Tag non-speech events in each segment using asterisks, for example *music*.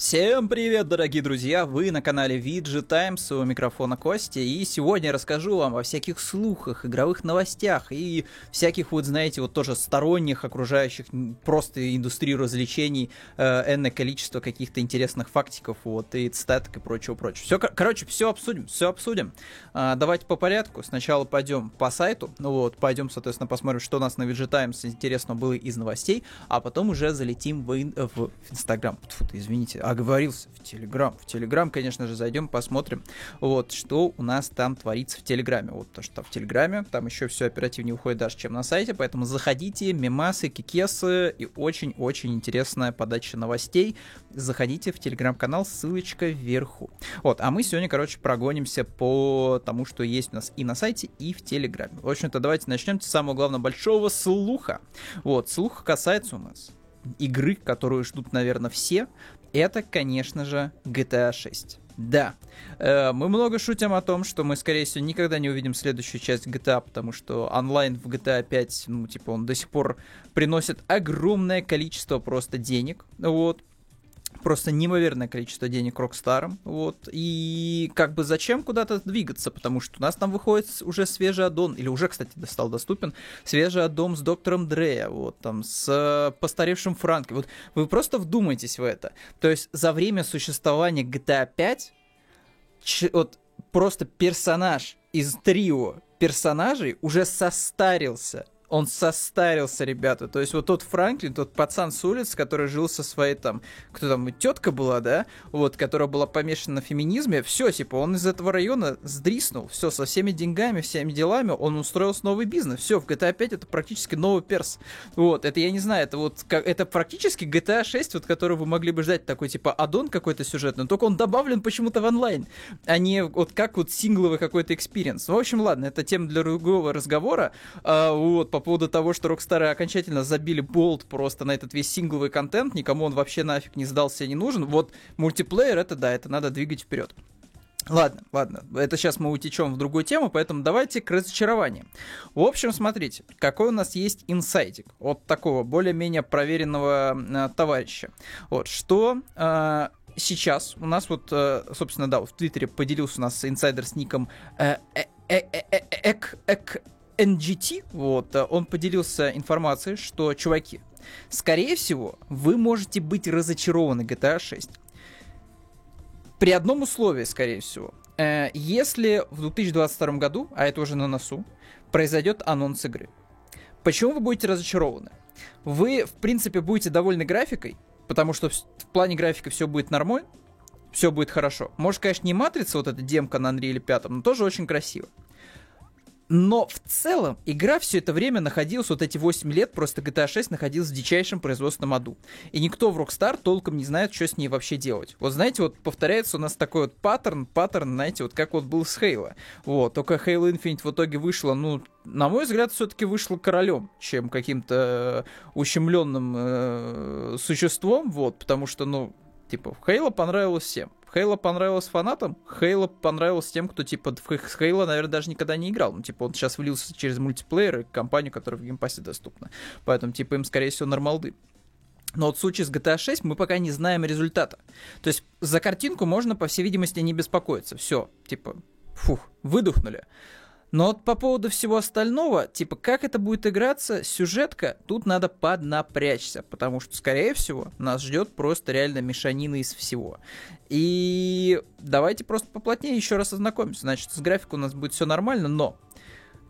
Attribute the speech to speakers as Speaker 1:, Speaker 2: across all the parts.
Speaker 1: Всем привет, дорогие друзья! Вы на канале VG Times, у микрофона Костя, и сегодня я расскажу вам о всяких слухах, игровых новостях и всяких, вот знаете, вот тоже сторонних, окружающих просто индустрию развлечений, э, энное количество каких-то интересных фактиков, вот, и цитаток и прочего-прочего. Все, короче, все обсудим, все обсудим. А, давайте по порядку. Сначала пойдем по сайту, ну вот, пойдем, соответственно, посмотрим, что у нас на VG Times интересно было из новостей, а потом уже залетим в, в Инстаграм. Фу, извините, оговорился в Телеграм. В Телеграм, конечно же, зайдем, посмотрим, вот, что у нас там творится в Телеграме. Вот то, что в Телеграме, там еще все оперативнее уходит даже, чем на сайте, поэтому заходите, мемасы, кикесы и очень-очень интересная подача новостей. Заходите в Телеграм-канал, ссылочка вверху. Вот, а мы сегодня, короче, прогонимся по тому, что есть у нас и на сайте, и в Телеграме. В общем-то, давайте начнем с самого главного большого слуха. Вот, слух касается у нас игры, которую ждут, наверное, все, это, конечно же, GTA 6. Да, э, мы много шутим о том, что мы, скорее всего, никогда не увидим следующую часть GTA, потому что онлайн в GTA 5, ну, типа, он до сих пор приносит огромное количество просто денег, вот, просто неимоверное количество денег Рокстарам, вот, и как бы зачем куда-то двигаться, потому что у нас там выходит уже свежий аддон, или уже, кстати, стал доступен, свежий аддон с доктором Дрея, вот, там, с э, постаревшим Франком, вот, вы просто вдумайтесь в это, то есть за время существования GTA 5, ч- вот, просто персонаж из трио персонажей уже состарился, он состарился, ребята. То есть вот тот Франклин, тот пацан с улиц, который жил со своей там, кто там, тетка была, да, вот, которая была помешана на феминизме, все, типа, он из этого района сдриснул, все, со всеми деньгами, всеми делами, он устроился новый бизнес, все, в GTA 5 это практически новый перс. Вот, это я не знаю, это вот, как, это практически GTA 6, вот, который вы могли бы ждать, такой, типа, add-on какой-то сюжетный, только он добавлен почему-то в онлайн, а не вот как вот сингловый какой-то experience. В общем, ладно, это тема для другого разговора, а, вот, по по поводу того, что Rockstar окончательно забили болт просто на этот весь сингловый контент, никому он вообще нафиг не сдался и не нужен. Вот мультиплеер, это да, это надо двигать вперед. Ладно, ладно, это сейчас мы утечем в другую тему, поэтому давайте к разочарованию. В общем, смотрите, какой у нас есть инсайтик от такого более-менее проверенного э, товарища. Вот, что э, сейчас у нас вот, э, собственно, да, в Твиттере поделился у нас инсайдер с ником э, э, э, э, э, э, э, э, NGT, вот, э, он поделился информацией, что, чуваки, скорее всего, вы можете быть разочарованы GTA 6. При одном условии, скорее всего. Э, если в 2022 году, а это уже на носу, произойдет анонс игры. Почему вы будете разочарованы? Вы, в принципе, будете довольны графикой, потому что в, плане графика все будет нормально, все будет хорошо. Может, конечно, не матрица, вот эта демка на Unreal 5, но тоже очень красиво. Но в целом игра все это время находилась, вот эти 8 лет, просто GTA 6 находилась в дичайшем производственном аду. И никто в Rockstar толком не знает, что с ней вообще делать. Вот знаете, вот повторяется у нас такой вот паттерн, паттерн, знаете, вот как вот был с Halo. Вот, только Halo Infinite в итоге вышла, ну, на мой взгляд, все-таки вышла королем, чем каким-то э, ущемленным э, существом, вот, потому что, ну, типа, Halo понравилось всем. Halo понравилось фанатам, Halo понравилось тем, кто, типа, в Halo, наверное, даже никогда не играл. Ну, типа, он сейчас влился через мультиплеер и кампанию, которая в Game Pass'е доступна. Поэтому, типа, им, скорее всего, нормалды. Но вот в случае с GTA 6 мы пока не знаем результата. То есть за картинку можно, по всей видимости, не беспокоиться. Все, типа, фух, выдохнули. Но вот по поводу всего остального, типа, как это будет играться, сюжетка, тут надо поднапрячься, потому что, скорее всего, нас ждет просто реально мешанина из всего. И давайте просто поплотнее еще раз ознакомимся. Значит, с графикой у нас будет все нормально, но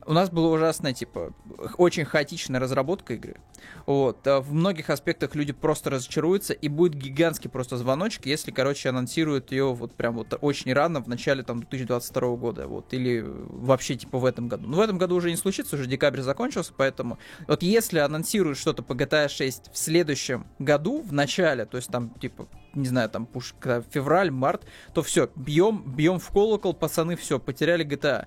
Speaker 1: у нас была ужасная, типа, очень хаотичная разработка игры. Вот. А в многих аспектах люди просто разочаруются, и будет гигантский просто звоночек, если, короче, анонсируют ее вот прям вот очень рано, в начале там 2022 года, вот, или вообще, типа, в этом году. Но в этом году уже не случится, уже декабрь закончился, поэтому вот если анонсируют что-то по GTA 6 в следующем году, в начале, то есть там, типа, не знаю, там, пуш, февраль, март, то все, бьем, бьем в колокол, пацаны, все, потеряли GTA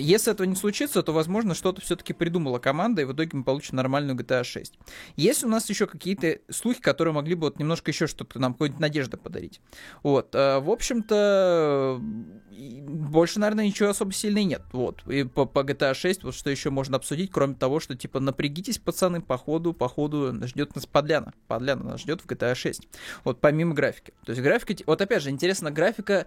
Speaker 1: Если этого не случится, то, возможно, что-то все-таки придумала команда, и в итоге мы получим нормальную GTA 6. Есть у нас еще какие-то слухи, которые могли бы вот немножко еще что-то нам, какой-нибудь надежды подарить. Вот, э, в общем-то, больше, наверное, ничего особо сильной нет. Вот, и по, по GTA 6, вот что еще можно обсудить, кроме того, что, типа, напрягитесь, пацаны, по ходу, по ходу ждет нас подляна. Подляна нас ждет в GTA 6. Вот, помимо графики. То есть графика, вот опять же, интересно, графика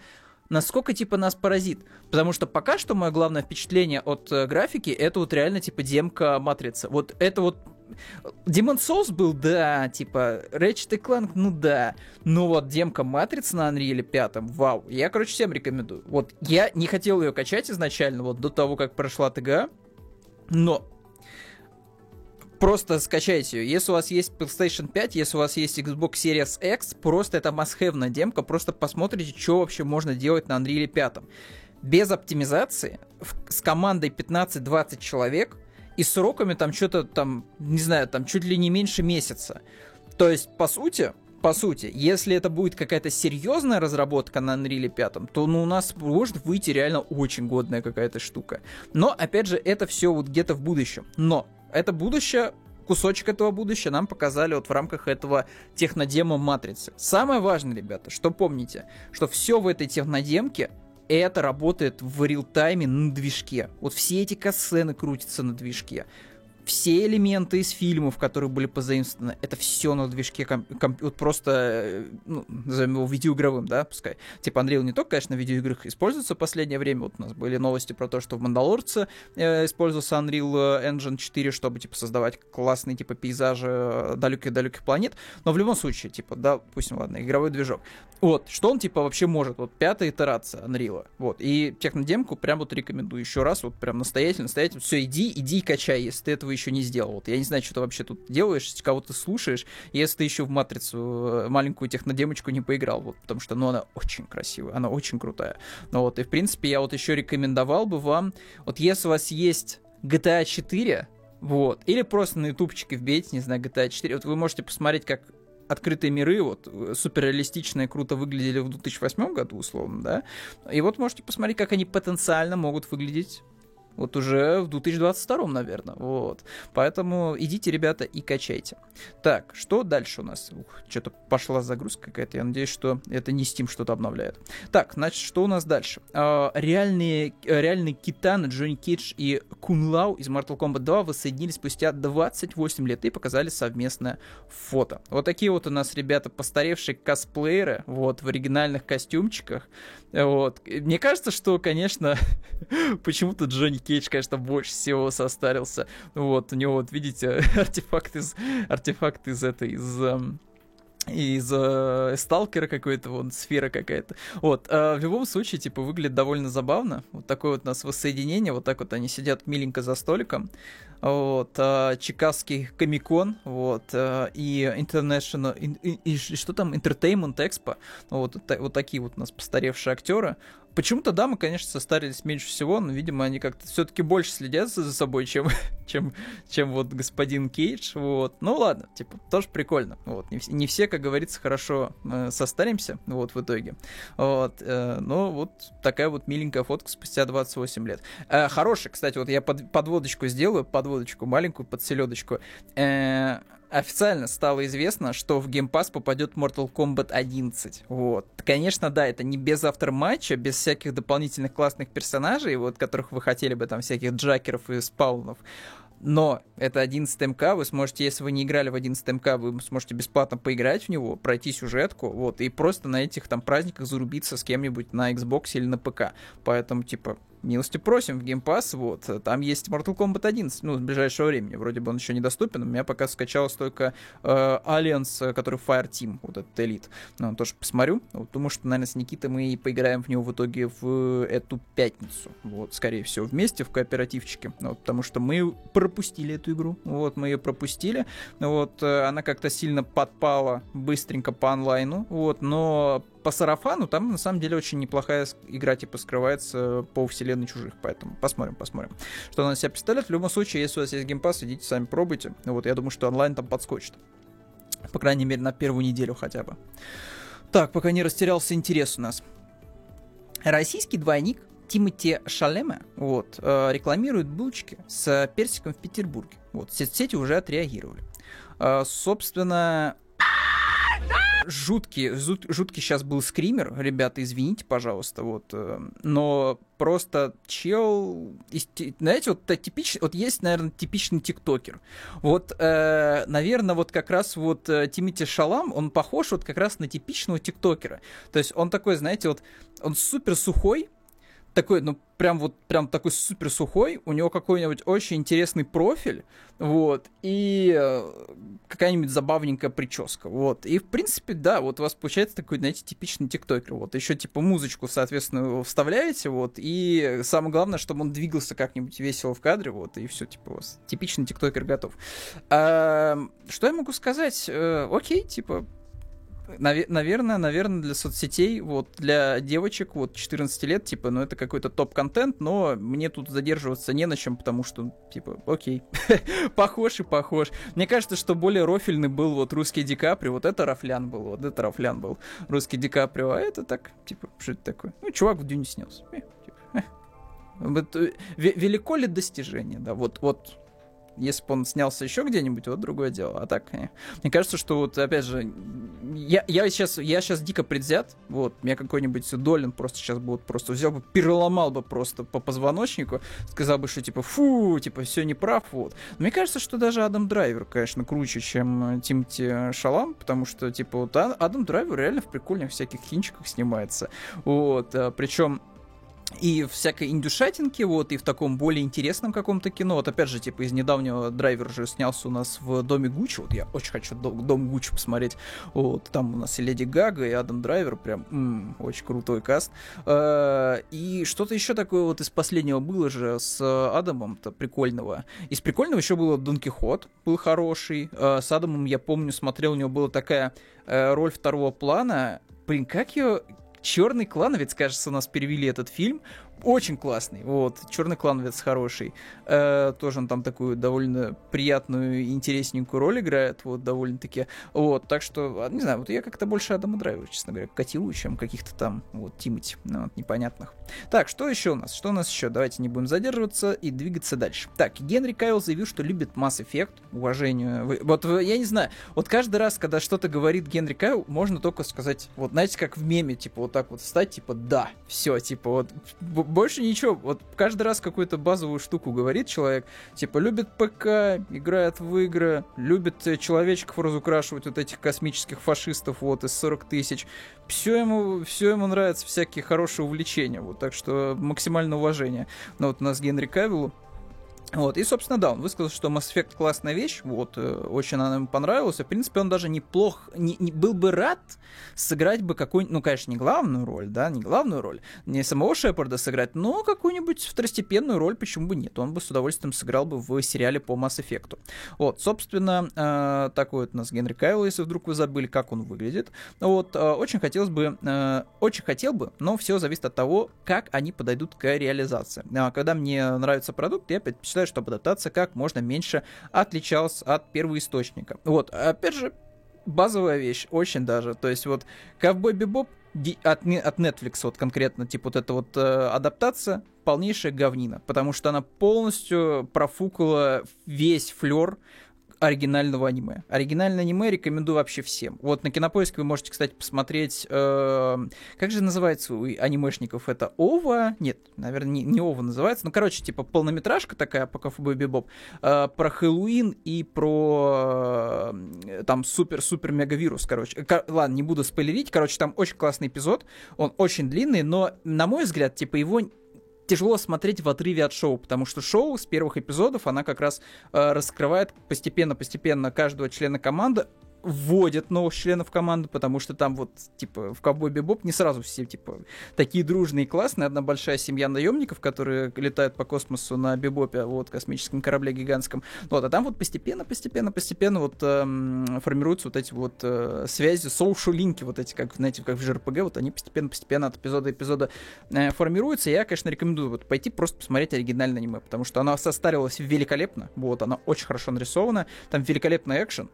Speaker 1: насколько, типа, нас поразит. Потому что пока что мое главное впечатление от э, графики, это вот реально, типа, демка Матрицы. Вот это вот Demon Souls был, да, типа, Ratchet Clank, ну да, но вот демка Матрицы на Unreal 5, вау, я, короче, всем рекомендую. Вот я не хотел ее качать изначально, вот до того, как прошла ТГ, но просто скачайте ее. Если у вас есть PlayStation 5, если у вас есть Xbox Series X, просто это must-have демка, просто посмотрите, что вообще можно делать на Unreal 5. Без оптимизации, с командой 15-20 человек, и сроками там что-то там, не знаю, там чуть ли не меньше месяца. То есть, по сути, по сути, если это будет какая-то серьезная разработка на Unreal 5, то ну, у нас может выйти реально очень годная какая-то штука. Но, опять же, это все вот где-то в будущем. Но это будущее кусочек этого будущего нам показали вот в рамках этого технодема Матрицы. Самое важное, ребята, что помните, что все в этой технодемке это работает в реал-тайме на движке. Вот все эти касцены крутятся на движке все элементы из фильмов, которые были позаимствованы, это все на движке комп- комп- вот просто, э, ну, назовем его видеоигровым, да, пускай. Типа Unreal не только, конечно, в видеоиграх используется в последнее время, вот у нас были новости про то, что в Мандалорце э, использовался Unreal Engine 4, чтобы, типа, создавать классные, типа, пейзажи э, далеких-далеких планет, но в любом случае, типа, да, допустим, ладно, игровой движок. Вот, что он, типа, вообще может, вот, пятая итерация Unreal, вот, и технодемку прям вот рекомендую еще раз, вот, прям настоятельно, настоятельно, все, иди, иди и качай, если ты этого еще не сделал. Вот я не знаю, что ты вообще тут делаешь, кого ты слушаешь, если ты еще в Матрицу э, маленькую технодемочку не поиграл, вот, потому что, ну, она очень красивая, она очень крутая. Ну вот, и в принципе я вот еще рекомендовал бы вам, вот если у вас есть GTA 4, вот, или просто на ютубчике вбейте, не знаю, GTA 4, вот вы можете посмотреть, как открытые миры, вот, суперреалистичные, круто выглядели в 2008 году, условно, да, и вот можете посмотреть, как они потенциально могут выглядеть вот уже в 2022, наверное. Вот. Поэтому идите, ребята, и качайте. Так, что дальше у нас? Ух, что-то пошла загрузка какая-то. Я надеюсь, что это не Steam что-то обновляет. Так, значит, что у нас дальше? А, реальные, реальные китаны Джонни Кейдж и Кун Лау из Mortal Kombat 2 воссоединились спустя 28 лет и показали совместное фото. Вот такие вот у нас, ребята, постаревшие косплееры, вот, в оригинальных костюмчиках. Вот. Мне кажется, что, конечно, *laughs* почему-то Джонни Кейдж, конечно, больше всего состарился. Вот, у него, вот, видите, *laughs* артефакт из, артефакт из этой, из эм, из э, сталкера какой-то, вот, сфера какая-то. Вот, э, в любом случае, типа, выглядит довольно забавно. Вот такое вот у нас воссоединение, вот так вот они сидят миленько за столиком. Вот, э, Чикагский комикон, вот, э, и International, и, и, и, что там, Entertainment Expo, вот, вот такие вот у нас постаревшие актеры. Почему-то дамы, конечно, состарились меньше всего, но, видимо, они как-то все-таки больше следят за собой, чем, *laughs* чем, чем вот господин Кейдж. Вот. Ну ладно, типа, тоже прикольно. Вот. Не, не все, как говорится, хорошо э, состаримся, вот, в итоге. Вот. Э, но вот такая вот миленькая фотка спустя 28 лет. Э, хорошая, кстати, вот я под, подводочку сделаю, подводочку маленькую, под селедочку. Э, официально стало известно, что в Game Pass попадет Mortal Kombat 11. Вот. Конечно, да, это не без автор-матча, без всяких дополнительных классных персонажей, вот, которых вы хотели бы, там, всяких джакеров и спаунов. Но это 11 МК, вы сможете, если вы не играли в 11 МК, вы сможете бесплатно поиграть в него, пройти сюжетку, вот, и просто на этих там праздниках зарубиться с кем-нибудь на Xbox или на ПК. Поэтому, типа, милости просим в Game Pass, вот, там есть Mortal Kombat 11, ну, в ближайшее время, вроде бы он еще недоступен, у меня пока скачалось только э, Alliance, который Fire Team, вот этот элит, ну, тоже посмотрю, вот, думаю, что, наверное, с Никитой мы и поиграем в него в итоге в эту пятницу, вот, скорее всего, вместе в кооперативчике, вот, потому что мы пропустили эту игру, вот, мы ее пропустили, вот, э, она как-то сильно подпала быстренько по онлайну, вот, но по сарафану там на самом деле очень неплохая игра типа скрывается по вселенной чужих, поэтому посмотрим, посмотрим, что она себя представляет. В любом случае, если у вас есть геймпас, идите сами пробуйте. Вот я думаю, что онлайн там подскочит. По крайней мере, на первую неделю хотя бы. Так, пока не растерялся интерес у нас. Российский двойник Тимати Шалеме вот, э, рекламирует булочки с персиком в Петербурге. Вот, сети уже отреагировали. Э, собственно, жуткий, жуткий сейчас был скример, ребята, извините, пожалуйста, вот, э, но просто чел, знаете, вот типичный, вот есть, наверное, типичный тиктокер, вот, наверное, вот как раз вот Тимити Шалам, он похож вот как раз на типичного тиктокера, то есть он такой, знаете, вот, он супер сухой, такой, ну, прям вот, прям такой супер сухой, у него какой-нибудь очень интересный профиль, вот, и э, какая-нибудь забавненькая прическа, вот, и, в принципе, да, вот у вас получается такой, знаете, типичный тиктокер, вот, еще, типа, музычку, соответственно, вставляете, вот, и самое главное, чтобы он двигался как-нибудь весело в кадре, вот, и все, типа, у вас типичный тиктокер готов. А, что я могу сказать? Э, окей, типа, наверное, наверное, для соцсетей, вот, для девочек, вот, 14 лет, типа, ну, это какой-то топ-контент, но мне тут задерживаться не на чем, потому что, типа, окей, *laughs* похож и похож. Мне кажется, что более рофильный был вот русский Ди Каприо, вот это Рафлян был, вот это Рафлян был, русский Ди Каприо, а это так, типа, что это такое? Ну, чувак в Дюне снялся. Типа, э. *laughs* Вот, э, велико ли достижение, да, вот, вот если бы он снялся еще где-нибудь, вот другое дело. А так, э, мне кажется, что вот, опять же, я, я, сейчас, я сейчас дико предвзят. Вот, меня какой-нибудь Долин просто сейчас вот просто взял бы, переломал бы просто по позвоночнику, сказал бы, что типа, фу, типа, все неправ, вот. Но мне кажется, что даже Адам Драйвер, конечно, круче, чем Тимти Шалам, потому что, типа, вот а, Адам Драйвер реально в прикольных всяких кинчиках снимается. Вот, а, причем и всякой индюшатинки, вот, и в таком более интересном каком-то кино. Вот опять же, типа, из недавнего драйвер же снялся у нас в Доме Гуччи, вот я очень хочу Дом, Дом Гуччи посмотреть, вот, там у нас и Леди Гага, и Адам Драйвер, прям, м-м, очень крутой каст. А, и что-то еще такое вот из последнего было же с Адамом-то прикольного. Из прикольного еще было Дон Кихот, был хороший. А, с Адамом, я помню, смотрел, у него была такая э, роль второго плана, Блин, как ее, Черный клановец, кажется, у нас перевели этот фильм очень классный. Вот, Черный клановец хороший. Э, тоже он там такую довольно приятную интересненькую роль играет, вот, довольно-таки. Вот, так что, а, не знаю, вот я как-то больше Адама Драйвера, честно говоря, котирую, чем каких-то там, вот, Тимати, ну, вот, непонятных. Так, что еще у нас? Что у нас еще? Давайте не будем задерживаться и двигаться дальше. Так, Генри Кайл заявил, что любит Mass Effect, уважению. Вот, я не знаю, вот каждый раз, когда что-то говорит Генри Кайл, можно только сказать, вот, знаете, как в меме, типа, вот так вот встать, типа, да, все, типа, вот, больше ничего. Вот каждый раз какую-то базовую штуку говорит человек. Типа, любит ПК, играет в игры, любит э, человечков разукрашивать, вот этих космических фашистов вот из 40 тысяч. Все ему, все ему нравятся всякие хорошие увлечения. Вот, так что максимальное уважение. Но вот у нас Генри Кавиллу вот, и, собственно, да, он высказал, что Mass Effect классная вещь, вот, э, очень она ему понравилась, в принципе, он даже неплох, не, не, был бы рад сыграть бы какую-нибудь, ну, конечно, не главную роль, да, не главную роль, не самого Шепарда сыграть, но какую-нибудь второстепенную роль, почему бы нет, он бы с удовольствием сыграл бы в сериале по Mass Effect. Вот, собственно, э, такой вот у нас Генри Кайл, если вдруг вы забыли, как он выглядит, вот, э, очень хотелось бы, э, очень хотел бы, но все зависит от того, как они подойдут к реализации. А, когда мне нравится продукт, я предпочитаю считаю, чтобы адаптация как можно меньше отличалась от первоисточника. Вот, опять же, базовая вещь, очень даже. То есть вот Ковбой Бибоп от, от Netflix вот конкретно, типа вот эта вот э, адаптация, полнейшая говнина, потому что она полностью профукала весь флер оригинального аниме. Оригинальное аниме рекомендую вообще всем. Вот на Кинопоиске вы можете, кстати, посмотреть, э, как же называется у анимешников это Ова? Нет, наверное, не, не Ова называется. Ну, короче, типа полнометражка такая по Ковбой Бибоп э, про Хэллоуин и про э, там супер-супер-мегавирус, короче. Кор- ладно, не буду спойлерить. Короче, там очень классный эпизод. Он очень длинный, но, на мой взгляд, типа его тяжело смотреть в отрыве от шоу, потому что шоу с первых эпизодов, она как раз э, раскрывает постепенно-постепенно каждого члена команды, вводят новых членов команды, потому что там вот, типа, в Ковбой Бибоп не сразу все, типа, такие дружные и классные. Одна большая семья наемников, которые летают по космосу на Бибопе, вот, космическом корабле гигантском. Вот, а там вот постепенно, постепенно, постепенно вот эм, формируются вот эти вот э, связи, соушал-линки, вот эти, как, знаете, как в JRPG, вот они постепенно-постепенно от эпизода до эпизода э, формируются. Я, конечно, рекомендую вот пойти просто посмотреть оригинальное аниме, потому что оно состарилось великолепно, вот, оно очень хорошо нарисовано, там великолепный экшен,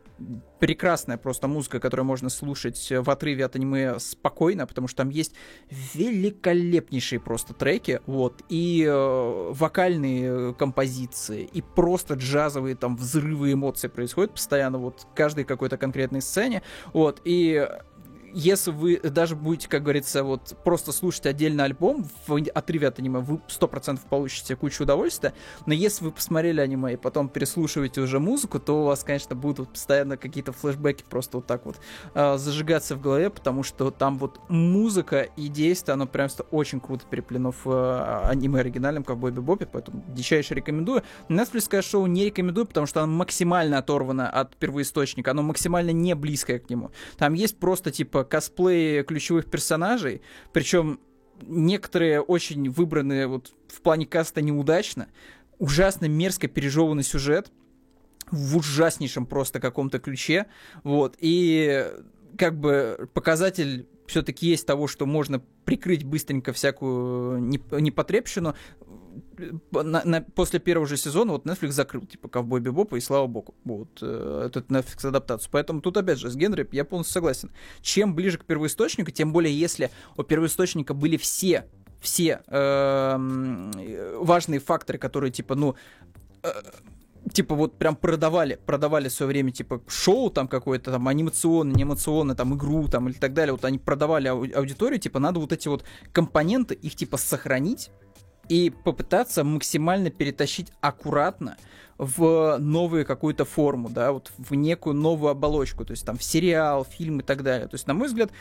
Speaker 1: прекрасная просто музыка, которую можно слушать в отрыве от аниме спокойно, потому что там есть великолепнейшие просто треки, вот, и э, вокальные композиции, и просто джазовые там взрывы эмоций происходят постоянно, вот, каждой какой-то конкретной сцене, вот, и если вы даже будете, как говорится, вот просто слушать отдельно альбом в отрыве от аниме, вы 100% получите кучу удовольствия, но если вы посмотрели аниме и потом переслушиваете уже музыку, то у вас, конечно, будут постоянно какие-то флешбеки просто вот так вот э, зажигаться в голове, потому что там вот музыка и действие, оно прям очень круто переплено в э, аниме оригинальном Ковбой Бибопе, поэтому дичайше рекомендую. Netflix шоу не рекомендую, потому что оно максимально оторвано от первоисточника, оно максимально не близкое к нему. Там есть просто типа типа косплей ключевых персонажей, причем некоторые очень выбраны вот в плане каста неудачно, ужасно мерзко пережеванный сюжет, в ужаснейшем просто каком-то ключе, вот, и как бы показатель все-таки есть того, что можно прикрыть быстренько всякую непотребщину, на, на, после первого же сезона вот Netflix закрыл, типа, Ковбой Бибопа, и слава богу, вот, э, этот Netflix адаптацию. Поэтому тут, опять же, с Генри я полностью согласен. Чем ближе к первоисточнику, тем более, если у первоисточника были все, все э, важные факторы, которые, типа, ну, э, типа вот прям продавали, продавали в свое время типа шоу там какое-то там анимационное, анимационное, там игру там или так далее, вот они продавали ау- аудиторию, типа надо вот эти вот компоненты, их типа сохранить, и попытаться максимально перетащить аккуратно в новую какую-то форму, да, вот в некую новую оболочку, то есть там в сериал, фильм и так далее. То есть, на мой взгляд,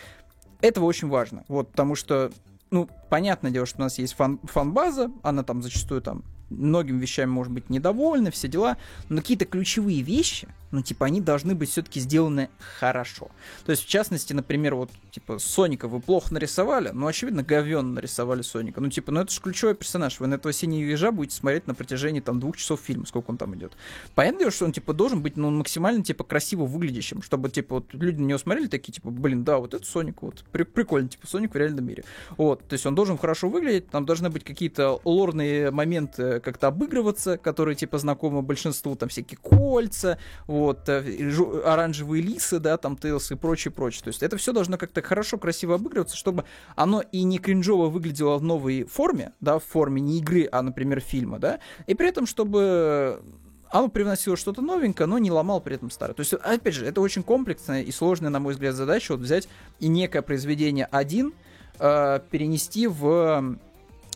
Speaker 1: этого очень важно, вот, потому что, ну, понятное дело, что у нас есть фан- фан-база, она там зачастую там многими вещами, может быть, недовольны, все дела, но какие-то ключевые вещи, ну, типа, они должны быть все-таки сделаны хорошо. То есть, в частности, например, вот, типа, Соника вы плохо нарисовали, ну, очевидно, говенно нарисовали Соника. Ну, типа, ну, это же ключевой персонаж. Вы на этого синего ежа будете смотреть на протяжении, там, двух часов фильма, сколько он там идет. Понятно, что он, типа, должен быть, ну, максимально, типа, красиво выглядящим, чтобы, типа, вот, люди на него смотрели такие, типа, блин, да, вот это Соник, вот, при прикольно, типа, Соник в реальном мире. Вот, то есть он должен хорошо выглядеть, там должны быть какие-то лорные моменты как-то обыгрываться, которые, типа, знакомы большинству, там, всякие кольца, вот, э, оранжевые лисы, да, там Тейлс и прочее, прочее. То есть это все должно как-то хорошо, красиво обыгрываться, чтобы оно и не кринжово выглядело в новой форме, да, в форме не игры, а, например, фильма, да, и при этом, чтобы оно привносило что-то новенькое, но не ломал при этом старое. То есть, опять же, это очень комплексная и сложная, на мой взгляд, задача вот взять и некое произведение один э, перенести в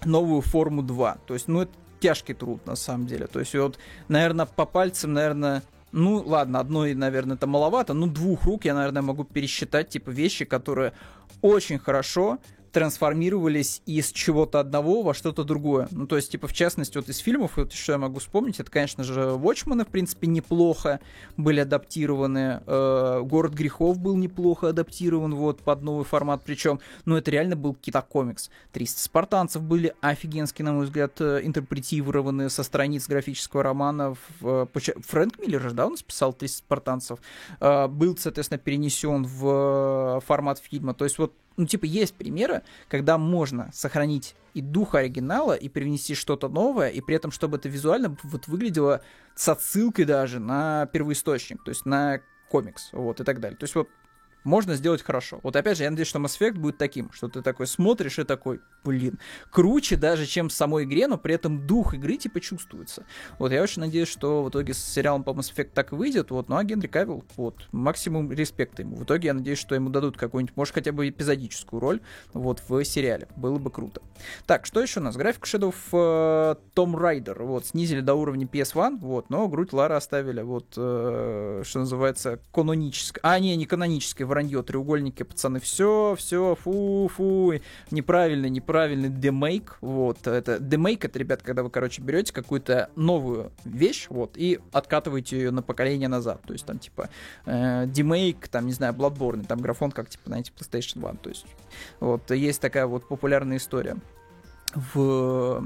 Speaker 1: новую форму 2. То есть, ну, это тяжкий труд, на самом деле. То есть, вот, наверное, по пальцам, наверное, ну, ладно, одной, наверное, это маловато, но двух рук я, наверное, могу пересчитать, типа, вещи, которые очень хорошо трансформировались из чего-то одного во что-то другое. Ну, то есть, типа, в частности, вот из фильмов, вот что я могу вспомнить, это, конечно же, Watchmen, в принципе, неплохо были адаптированы. Э, Город грехов был неплохо адаптирован, вот, под новый формат, причем, ну, это реально был кита-комикс. 300 спартанцев были офигенски, на мой взгляд, э, интерпретированы со страниц графического романа. В, э, Фрэнк Миллер же, да, он списал 300 спартанцев. Э, был, соответственно, перенесен в формат фильма. То есть, вот ну, типа, есть примеры, когда можно сохранить и дух оригинала, и привнести что-то новое, и при этом, чтобы это визуально вот выглядело с отсылкой даже на первоисточник, то есть на комикс, вот, и так далее. То есть вот можно сделать хорошо. Вот опять же, я надеюсь, что Mass Effect будет таким, что ты такой смотришь и такой, блин, круче даже, чем в самой игре, но при этом дух игры типа чувствуется. Вот я очень надеюсь, что в итоге с сериалом по Mass Effect так выйдет, вот, ну а Генри Кавилл, вот, максимум респекта ему. В итоге я надеюсь, что ему дадут какую-нибудь, может, хотя бы эпизодическую роль, вот, в сериале. Было бы круто. Так, что еще у нас? График Shadow в Том Райдер, вот, снизили до уровня PS1, вот, но грудь Лара оставили, вот, э, что называется, канонической, а, не, не канонической, вранье, треугольники, пацаны, все, все, фу, фу, неправильный, неправильный демейк, вот, это, демейк, это, ребят, когда вы, короче, берете какую-то новую вещь, вот, и откатываете ее на поколение назад, то есть, там, типа, э, демейк, там, не знаю, Bloodborne, там, графон, как, типа, знаете, PlayStation 1, то есть, вот, есть такая вот популярная история. В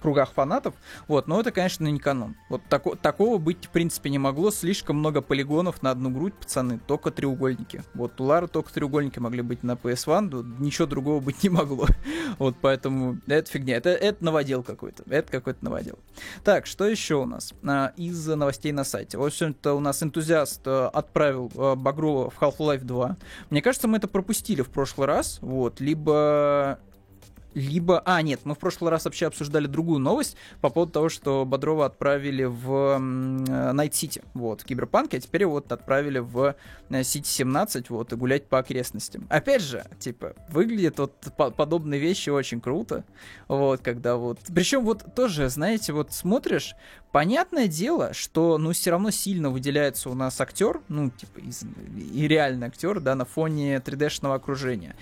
Speaker 1: кругах фанатов. Вот, но это, конечно, не канон. Вот тако, такого быть, в принципе, не могло. Слишком много полигонов на одну грудь, пацаны. Только треугольники. Вот у Лары только треугольники могли быть на PS1, ничего другого быть не могло. *laughs* вот, поэтому это фигня. Это, это новодел какой-то. Это какой-то новодел. Так, что еще у нас а, из новостей на сайте? Вот все-то у нас энтузиаст а, отправил а, Багрова в Half-Life 2. Мне кажется, мы это пропустили в прошлый раз. Вот, либо либо... А, нет, мы в прошлый раз вообще обсуждали другую новость по поводу того, что Бодрова отправили в Найт Сити, вот, в Киберпанке, а теперь вот отправили в Сити 17, вот, и гулять по окрестностям. Опять же, типа, выглядит вот подобные вещи очень круто, вот, когда вот... Причем вот тоже, знаете, вот смотришь, понятное дело, что, ну, все равно сильно выделяется у нас актер, ну, типа, из... и реальный актер, да, на фоне 3D-шного окружения.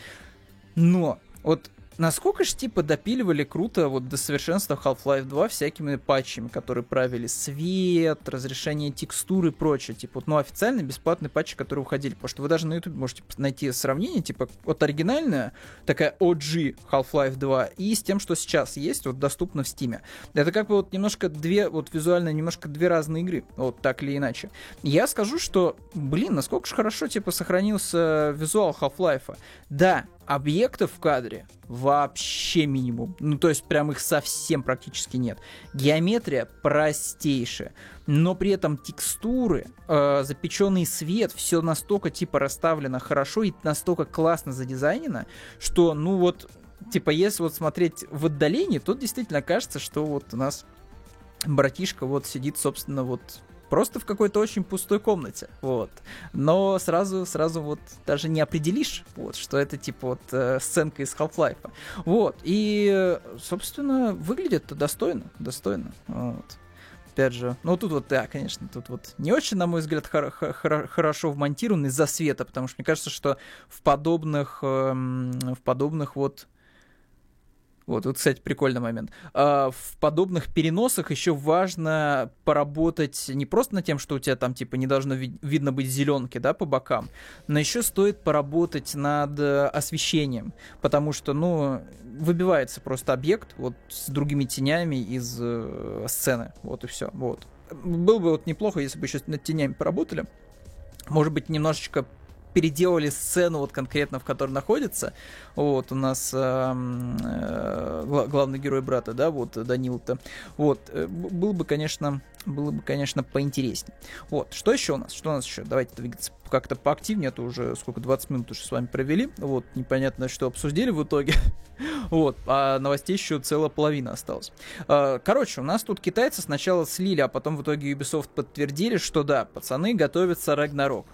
Speaker 1: Но вот Насколько же, типа, допиливали круто вот до совершенства Half-Life 2 всякими патчами, которые правили свет, разрешение текстуры и прочее. Типа, вот, ну, официально бесплатные патчи, которые уходили. Потому что вы даже на YouTube можете найти сравнение, типа, вот оригинальная, такая OG Half-Life 2, и с тем, что сейчас есть, вот, доступно в Steam. Это как бы вот немножко две, вот, визуально немножко две разные игры, вот, так или иначе. Я скажу, что, блин, насколько же хорошо, типа, сохранился визуал Half-Life. Да, объектов в кадре вообще минимум. Ну, то есть прям их совсем практически нет. Геометрия простейшая. Но при этом текстуры, э, запеченный свет, все настолько типа расставлено хорошо и настолько классно задизайнено, что, ну вот, типа, если вот смотреть в отдалении, то действительно кажется, что вот у нас братишка вот сидит, собственно, вот просто в какой-то очень пустой комнате, вот. Но сразу, сразу вот даже не определишь, вот, что это типа вот э, сценка из Half-Life. Вот, и, собственно, выглядит достойно, достойно, вот опять же, ну тут вот, да, конечно, тут вот не очень, на мой взгляд, хор- хор- хорошо вмонтирован из-за света, потому что мне кажется, что в подобных, эм, в подобных вот вот, вот, кстати, прикольный момент. А, в подобных переносах еще важно поработать не просто над тем, что у тебя там, типа, не должно ви- видно быть зеленки, да, по бокам, но еще стоит поработать над э, освещением, потому что, ну, выбивается просто объект вот с другими тенями из э, сцены, вот и все, вот. Было бы вот неплохо, если бы еще над тенями поработали. Может быть, немножечко переделали сцену вот конкретно, в которой находится. Вот, у нас э, э, главный герой брата, да, вот, Данил-то. Вот, э, было бы, конечно, было бы, конечно, поинтереснее. Вот, что еще у нас? Что у нас еще? Давайте двигаться как-то поактивнее, а то уже сколько, 20 минут уже с вами провели. Вот, непонятно, что обсудили в итоге. *laughs* вот, а новостей еще целая половина осталась. А, короче, у нас тут китайцы сначала слили, а потом в итоге Ubisoft подтвердили, что да, пацаны готовятся Рагнарок.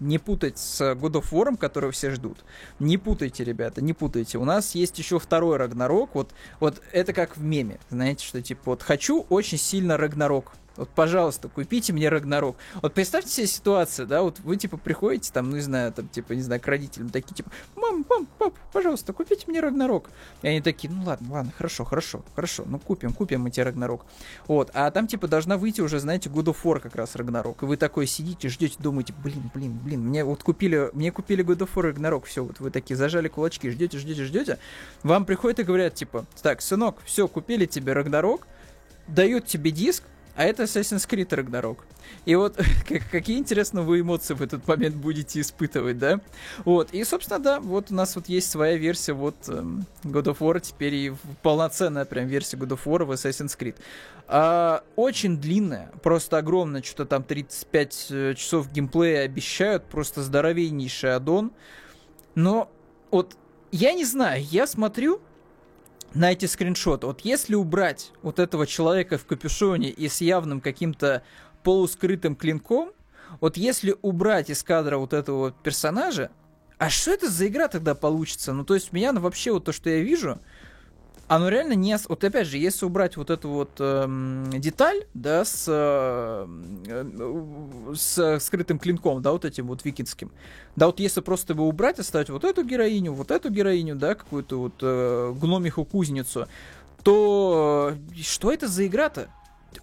Speaker 1: Не путать с God of War, которого все ждут. Не путайте, ребята, не путайте. У нас есть еще второй Рагнарок. Вот, вот это как в меме. Знаете, что типа вот хочу очень сильно Рагнарок. Вот, пожалуйста, купите мне Рагнарок. Вот представьте себе ситуацию, да, вот вы, типа, приходите, там, ну, не знаю, там, типа, не знаю, к родителям, такие, типа, мам, мам, пап, пожалуйста, купите мне Рагнарок. И они такие, ну, ладно, ладно, хорошо, хорошо, хорошо, ну, купим, купим мы тебе Рагнарок. Вот, а там, типа, должна выйти уже, знаете, God of War как раз Рагнарок. И вы такой сидите, ждете, думаете, блин, блин, блин, мне вот купили, мне купили God of War Рагнарок, все, вот вы такие зажали кулачки, ждете, ждете, ждете. Вам приходят и говорят, типа, так, сынок, все, купили тебе Рагнарок, дают тебе диск, а это Assassin's Creed Ragnarok. И вот *laughs* какие, интересно, вы эмоции в этот момент будете испытывать, да? Вот, и, собственно, да, вот у нас вот есть своя версия вот эм, God of War, теперь и полноценная прям версия God of War в Assassin's Creed. А, очень длинная, просто огромная, что-то там 35 э, часов геймплея обещают, просто здоровеннейший аддон. Но вот я не знаю, я смотрю, на эти скриншоты. Вот если убрать вот этого человека в капюшоне и с явным каким-то полускрытым клинком, вот если убрать из кадра вот этого персонажа, а что это за игра тогда получится? Ну, то есть, меня ну, вообще вот то, что я вижу, оно реально не... Вот опять же, если убрать вот эту вот эм, деталь, да, с, э, с скрытым клинком, да, вот этим вот викинским, да, вот если просто его убрать, оставить вот эту героиню, вот эту героиню, да, какую-то вот э, гномиху-кузницу, то э, что это за игра-то?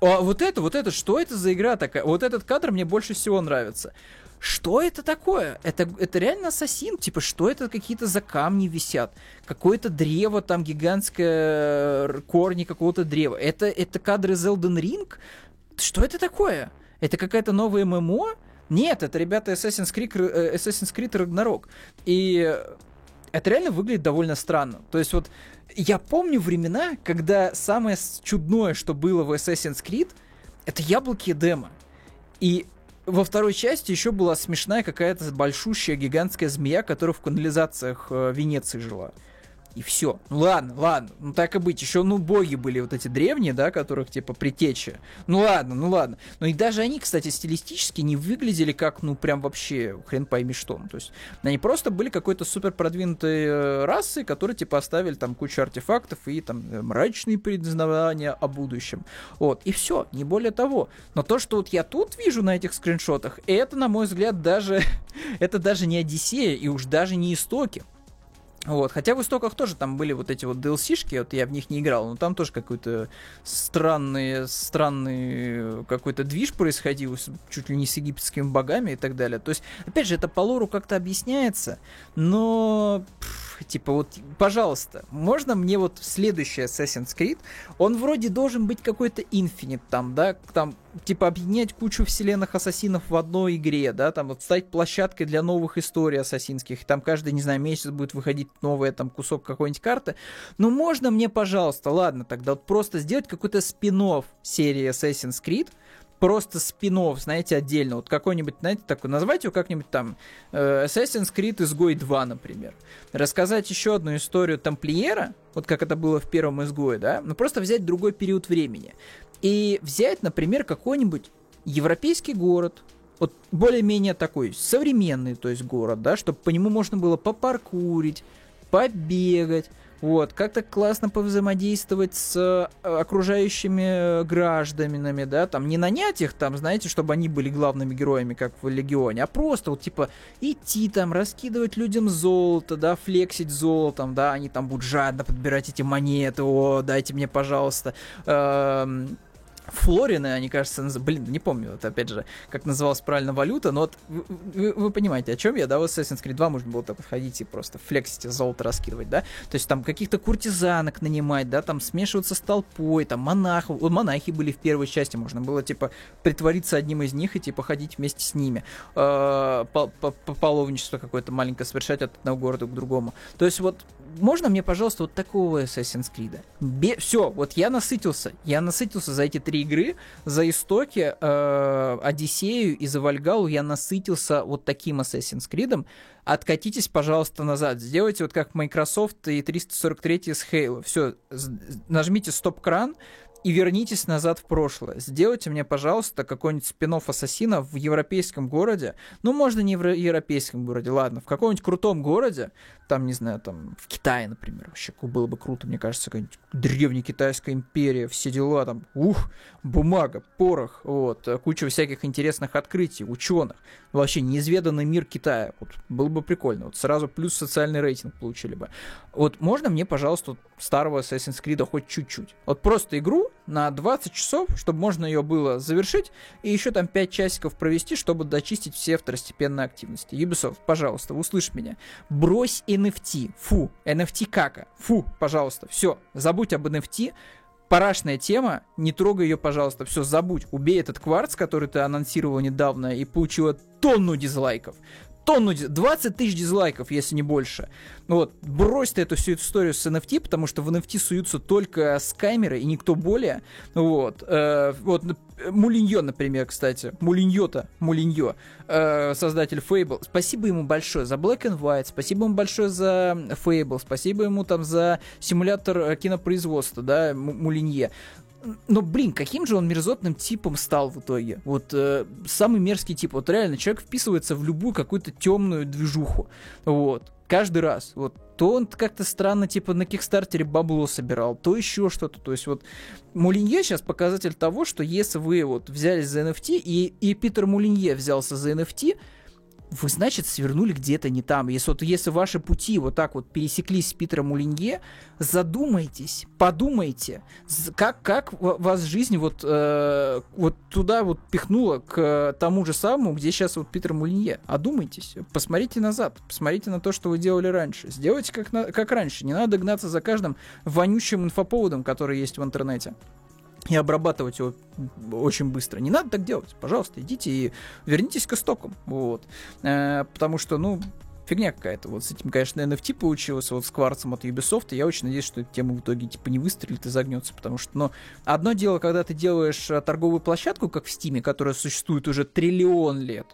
Speaker 1: А вот это, вот это, что это за игра такая? Вот этот кадр мне больше всего нравится. Что это такое? Это, это реально ассасин? Типа, что это какие-то за камни висят? Какое-то древо там гигантское, корни какого-то древа. Это, это кадры из Elden Ring? Что это такое? Это какая-то новая ММО? Нет, это, ребята, Assassin's Creed, э, Assassin's Creed Ragnarok. И это реально выглядит довольно странно. То есть вот я помню времена, когда самое чудное, что было в Assassin's Creed, это яблоки демо. И во второй части еще была смешная какая-то большущая гигантская змея, которая в канализациях э, Венеции жила и все. Ну ладно, ладно, ну так и быть. Еще, ну, боги были вот эти древние, да, которых, типа, притеча. Ну ладно, ну ладно. Но и даже они, кстати, стилистически не выглядели как, ну, прям вообще хрен пойми что. Ну, то есть, они просто были какой-то супер продвинутой э, расой, которые, типа, оставили там кучу артефактов и там э, мрачные предзнавания о будущем. Вот, и все, не более того. Но то, что вот я тут вижу на этих скриншотах, это, на мой взгляд, даже, *laughs* это даже не Одиссея и уж даже не Истоки. Вот, хотя в истоках тоже там были вот эти вот DLC-шки, вот я в них не играл, но там тоже какой-то странный, странный какой-то движ происходил, чуть ли не с египетскими богами и так далее. То есть, опять же, это по лору как-то объясняется, но... Пфф, типа вот, пожалуйста, можно мне вот следующий Assassin's Creed, он вроде должен быть какой-то Infinite там, да, там, типа объединять кучу вселенных ассасинов в одной игре, да, там вот стать площадкой для новых историй ассасинских, там каждый, не знаю, месяц будет выходить новый там кусок какой-нибудь карты, ну можно мне, пожалуйста, ладно, тогда вот просто сделать какой-то спин серии Assassin's Creed, просто спин знаете, отдельно. Вот какой-нибудь, знаете, такой, назвайте его как-нибудь там э, Assassin's Creed Изгой 2, например. Рассказать еще одну историю тамплиера, вот как это было в первом Изгое, да, но просто взять другой период времени. И взять, например, какой-нибудь европейский город, вот более-менее такой современный, то есть город, да, чтобы по нему можно было попаркурить, побегать, вот, как-то классно повзаимодействовать с э, окружающими гражданами, да, там, не нанять их там, знаете, чтобы они были главными героями, как в Легионе, а просто вот, типа, идти там, раскидывать людям золото, да, флексить золотом, да, они там будут жадно подбирать эти монеты, о, дайте мне, пожалуйста, эм, Флорины, они, кажется, наз... блин, не помню, вот опять же, как называлась правильно валюта, но вот вы, вы понимаете, о чем я, да, в Assassin's Creed 2 можно было так подходить и просто флексить, золото раскидывать, да, то есть там каких-то куртизанок нанимать, да, там смешиваться с толпой, там монахов, вот монахи были в первой части, можно было, типа, притвориться одним из них и, типа, ходить вместе с ними, э, по, по, по паломничество какое-то маленькое совершать от одного города к другому, то есть вот можно мне, пожалуйста, вот такого Assassin's Creed? Все, вот я насытился. Я насытился за эти три игры. За Истоки, э, Одиссею и за Вальгалу я насытился вот таким Assassin's Creed. Откатитесь, пожалуйста, назад. Сделайте вот как Microsoft и 343 с Halo. Все, нажмите стоп-кран, и вернитесь назад в прошлое. Сделайте мне, пожалуйста, какой-нибудь спин Ассасина в европейском городе. Ну, можно не в европейском городе, ладно, в каком-нибудь крутом городе, там, не знаю, там, в Китае, например, вообще было бы круто, мне кажется, какая-нибудь древняя китайская империя, все дела, там, ух, бумага, порох, вот, куча всяких интересных открытий, ученых, вообще неизведанный мир Китая, вот, было бы прикольно, вот, сразу плюс социальный рейтинг получили бы. Вот, можно мне, пожалуйста, старого Assassin's Creed хоть чуть-чуть? Вот просто игру на 20 часов, чтобы можно ее было завершить, и еще там 5 часиков провести, чтобы дочистить все второстепенные активности. Ubisoft, пожалуйста, услышь меня. Брось NFT. Фу. NFT кака. Фу, пожалуйста. Все, забудь об NFT. Парашная тема, не трогай ее, пожалуйста. Все, забудь. Убей этот кварц, который ты анонсировал недавно и получила тонну дизлайков тонну, 20 тысяч дизлайков, если не больше. Вот, брось ты эту всю историю с NFT, потому что в NFT суются только скаймеры и никто более. Вот, э, вот Мулиньо, например, кстати. Мулиньо-то, Мулиньо, э, создатель Fable. Спасибо ему большое за Black and White, спасибо ему большое за Fable, спасибо ему там за симулятор э, кинопроизводства, да, Мулинье но, блин, каким же он мерзотным типом стал в итоге? Вот э, самый мерзкий тип. Вот реально, человек вписывается в любую какую-то темную движуху. Вот. Каждый раз. Вот. То он как-то странно, типа, на Кикстартере бабло собирал, то еще что-то. То есть вот Мулинье сейчас показатель того, что если вы вот взялись за NFT, и, и Питер Мулинье взялся за NFT, вы, значит, свернули где-то не там. Если, вот, если ваши пути вот так вот пересеклись с Питером Улинье, задумайтесь, подумайте, как, как вас жизнь вот, э, вот туда вот пихнула к тому же самому, где сейчас вот Питер Мулинье. Одумайтесь, посмотрите назад, посмотрите на то, что вы делали раньше. Сделайте как, на, как раньше. Не надо гнаться за каждым вонючим инфоповодом, который есть в интернете и обрабатывать его очень быстро. Не надо так делать. Пожалуйста, идите и вернитесь к истокам. Вот. Э, потому что, ну, фигня какая-то. Вот с этим, конечно, NFT получилось, вот с кварцем от Ubisoft, и я очень надеюсь, что эта тема в итоге, типа, не выстрелит и загнется, потому что, ну, одно дело, когда ты делаешь э, торговую площадку, как в Steam, которая существует уже триллион лет,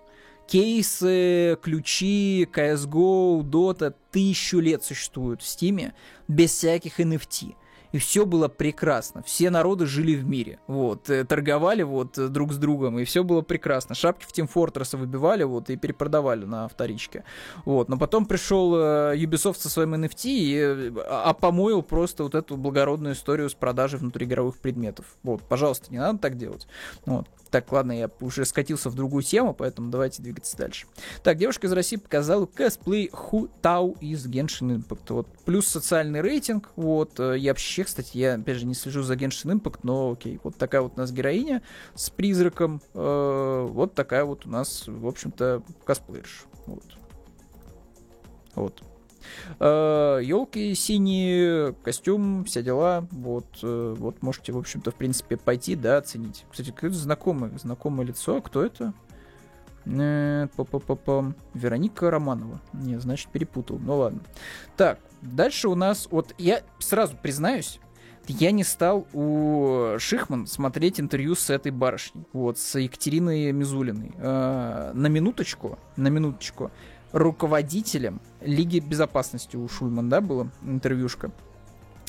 Speaker 1: кейсы, ключи, CSGO, Dota тысячу лет существуют в Steam без всяких NFT и все было прекрасно. Все народы жили в мире, вот, э, торговали вот э, друг с другом, и все было прекрасно. Шапки в Team Fortress выбивали вот и перепродавали на вторичке, вот. Но потом пришел э, Ubisoft со своим NFT и опомоил просто вот эту благородную историю с продажей внутриигровых предметов. Вот, пожалуйста, не надо так делать. Вот. Так, ладно, я уже скатился в другую тему, поэтому давайте двигаться дальше. Так, девушка из России показала косплей Ху Тау из Genshin Impact. Вот. Плюс социальный рейтинг. Вот. Я вообще, кстати, я, опять же, не слежу за Genshin Impact, но окей. Вот такая вот у нас героиня с призраком. Э, вот такая вот у нас, в общем-то, косплеерша. Вот. Вот. Елки э, синие, костюм, все дела. Вот, э, вот можете, в общем-то, в принципе, пойти, да, оценить. Кстати, какое-то знакомое, знакомое лицо. Кто это? Э, -по. Вероника Романова. Не, значит, перепутал. Ну ладно. Так, дальше у нас... Вот я сразу признаюсь, я не стал у Шихман смотреть интервью с этой барышней, вот, с Екатериной Мизулиной. На минуточку, на минуточку руководителем Лиги Безопасности у Шульман, да, было интервьюшка.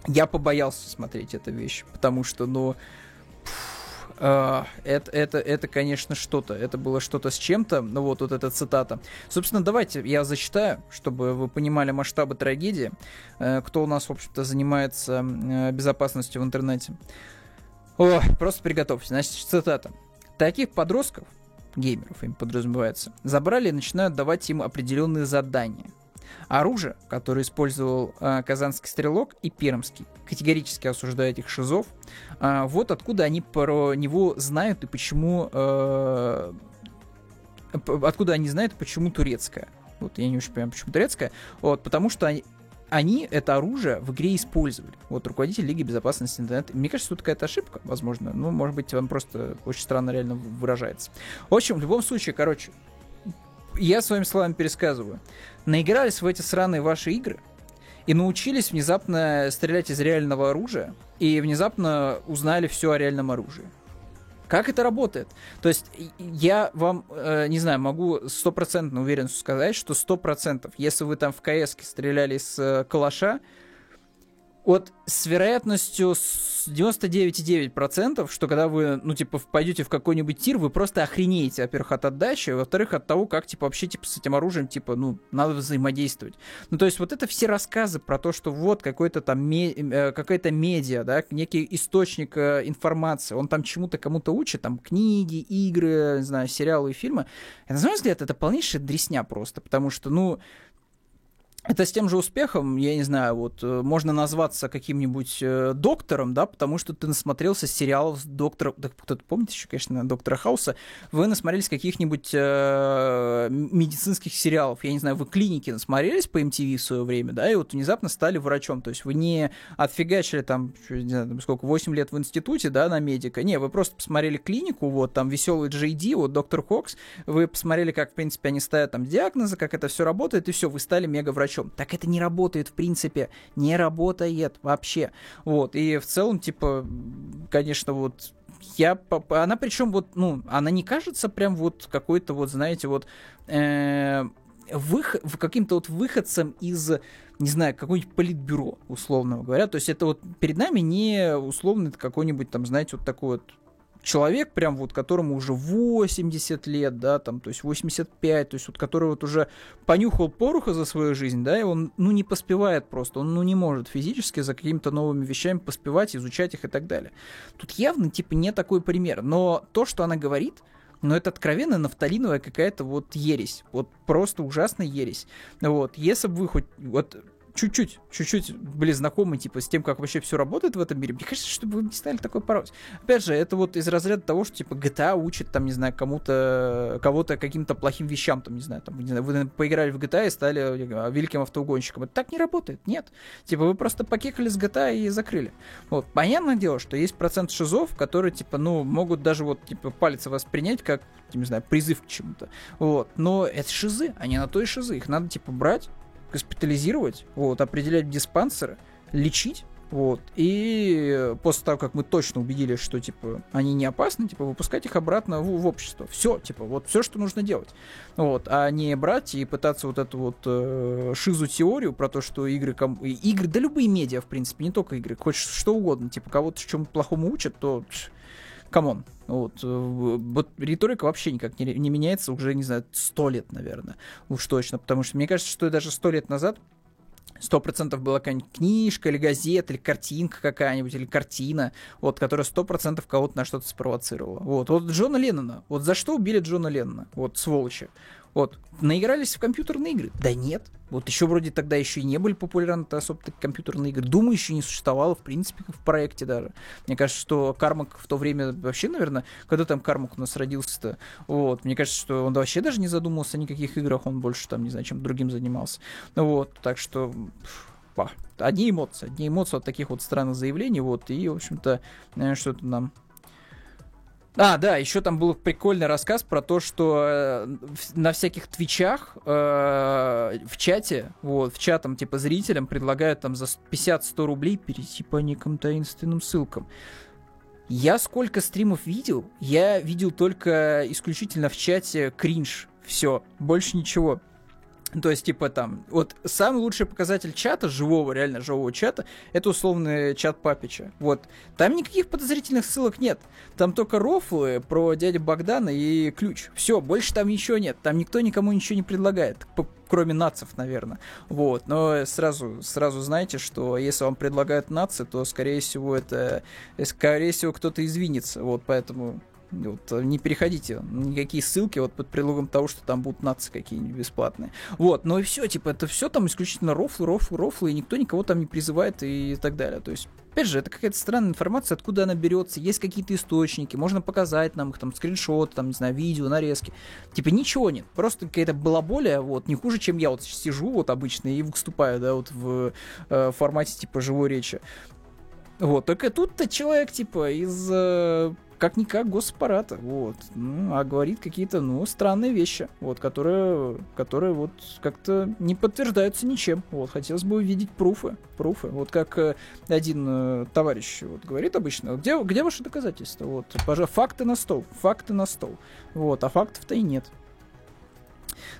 Speaker 1: Я побоялся смотреть эту вещь, потому что, ну, Uh, это, это, это, конечно, что-то. Это было что-то с чем-то. Ну вот, вот эта цитата. Собственно, давайте я зачитаю, чтобы вы понимали масштабы трагедии. Uh, кто у нас, в общем-то, занимается uh, безопасностью в интернете. О, просто приготовьтесь. Значит, цитата. Таких подростков геймеров им подразумевается, забрали и начинают давать им определенные задания. Оружие, которое использовал э, казанский стрелок и пермский, категорически осуждают этих шизов. Э, вот откуда они про него знают и почему... Э, откуда они знают, почему турецкая. Вот я не очень понимаю, почему турецкая. Вот, потому что они, они это оружие в игре использовали. Вот руководитель Лиги Безопасности Интернета. Мне кажется, тут какая-то ошибка, возможно. Ну, может быть, он просто очень странно реально выражается. В общем, в любом случае, короче, я своими словами пересказываю. Наигрались в эти сраные ваши игры и научились внезапно стрелять из реального оружия и внезапно узнали все о реальном оружии. Как это работает? То есть я вам, э, не знаю, могу стопроцентно уверенностью сказать, что сто процентов, если вы там в КС стреляли с э, калаша, вот с вероятностью 99,9%, что когда вы, ну, типа, пойдете в какой-нибудь тир, вы просто охренеете, во-первых, от отдачи, во-вторых, от того, как, типа, вообще, типа, с этим оружием, типа, ну, надо взаимодействовать. Ну, то есть вот это все рассказы про то, что вот какой-то там, ме- э, какая-то медиа, да, некий источник э, информации, он там чему-то кому-то учит, там, книги, игры, не знаю, сериалы и фильмы. Это, на мой взгляд, это полнейшая дресня просто, потому что, ну, это с тем же успехом, я не знаю, вот э, можно назваться каким-нибудь э, доктором, да, потому что ты насмотрелся сериалов с доктором, да, кто-то помнит еще, конечно, доктора Хауса, вы насмотрелись каких-нибудь э, медицинских сериалов, я не знаю, вы клиники насмотрелись по MTV в свое время, да, и вот внезапно стали врачом, то есть вы не отфигачили там, не знаю, сколько, 8 лет в институте, да, на медика, не, вы просто посмотрели клинику, вот, там веселый JD, вот доктор Кокс, вы посмотрели, как, в принципе, они ставят там диагнозы, как это все работает, и все, вы стали мега врачом. Так это не работает, в принципе. Не работает вообще. Вот. И в целом, типа, конечно, вот я, она причем вот, ну, она не кажется прям вот какой-то вот, знаете, вот э, вых, каким-то вот выходцем из, не знаю, какой-нибудь политбюро, условно говоря. То есть это вот перед нами не условно какой-нибудь там, знаете, вот такой вот человек, прям вот которому уже 80 лет, да, там, то есть 85, то есть вот который вот уже понюхал пороха за свою жизнь, да, и он, ну, не поспевает просто, он, ну, не может физически за какими-то новыми вещами поспевать, изучать их и так далее. Тут явно, типа, не такой пример, но то, что она говорит, но это откровенно нафталиновая какая-то вот ересь. Вот просто ужасная ересь. Вот, если бы вы хоть... Вот чуть-чуть, чуть-чуть были знакомы, типа, с тем, как вообще все работает в этом мире, мне кажется, чтобы вы не стали такой порой. Опять же, это вот из разряда того, что, типа, GTA учит, там, не знаю, кому-то, кого-то каким-то плохим вещам, там, не знаю, там, не знаю, вы поиграли в GTA и стали великим автоугонщиком. Это так не работает, нет. Типа, вы просто покекали с GTA и закрыли. Вот, понятное дело, что есть процент шизов, которые, типа, ну, могут даже вот, типа, палец воспринять как, не знаю, призыв к чему-то. Вот, но это шизы, они на то и шизы. Их надо, типа, брать, госпитализировать, вот, определять диспансеры, лечить, вот. И после того, как мы точно убедились, что, типа, они не опасны, типа, выпускать их обратно в, в общество. Все, типа, вот все, что нужно делать. Вот. А не брать и пытаться вот эту вот э, шизу-теорию про то, что игры, ком... игры, да любые медиа, в принципе, не только игры, хоть что угодно, типа, кого-то чему-то плохому учат, то come on. Вот, э, вот риторика вообще никак не, не меняется уже, не знаю, сто лет, наверное. Уж точно. Потому что мне кажется, что даже сто лет назад сто процентов была какая-нибудь книжка или газета, или картинка какая-нибудь, или картина, вот, которая сто процентов кого-то на что-то спровоцировала. Вот, вот Джона Леннона. Вот за что убили Джона Леннона? Вот, сволочи. Вот, наигрались в компьютерные игры? Да нет. Вот еще вроде тогда еще и не были популярны особо компьютерные игры. Думаю, еще не существовало, в принципе, в проекте даже. Мне кажется, что Кармак в то время вообще, наверное, когда там Кармак у нас родился-то, вот, мне кажется, что он вообще даже не задумывался о никаких играх, он больше там, не знаю, чем другим занимался. Вот, так что... Пах, одни эмоции, одни эмоции от таких вот странных заявлений, вот, и, в общем-то, что-то нам а, да, еще там был прикольный рассказ про то, что э, на всяких твичах э, в чате, вот, в чатом, типа, зрителям предлагают там за 50-100 рублей перейти по неким таинственным ссылкам. Я сколько стримов видел, я видел только исключительно в чате кринж. Все, больше ничего. То есть, типа, там, вот самый лучший показатель чата, живого, реально живого чата, это условный чат Папича. Вот. Там никаких подозрительных ссылок нет. Там только рофлы про дядю Богдана и ключ. Все, больше там ничего нет. Там никто никому ничего не предлагает. Кроме нацев, наверное. Вот. Но сразу, сразу знаете, что если вам предлагают нации, то, скорее всего, это, скорее всего, кто-то извинится. Вот, поэтому вот, э, не переходите никакие ссылки вот под предлогом того, что там будут нации какие-нибудь бесплатные. Вот, ну и все, типа, это все там исключительно рофлы, рофлы, рофлы, и никто никого там не призывает и так далее. То есть, опять же, это какая-то странная информация, откуда она берется, есть какие-то источники, можно показать нам их, там, скриншот, там, не знаю, видео, нарезки. Типа, ничего нет, просто какая-то балаболия, вот, не хуже, чем я вот сижу вот обычно и выступаю, да, вот в э, формате, типа, живой речи. Вот, только тут-то человек, типа, из э, как-никак госаппарата, вот, ну, а говорит какие-то, ну, странные вещи, вот, которые, которые вот как-то не подтверждаются ничем, вот, хотелось бы увидеть пруфы, пруфы, вот, как э, один э, товарищ вот говорит обычно, где, где ваши доказательства, вот, пожалуйста, факты на стол, факты на стол, вот, а фактов-то и нет,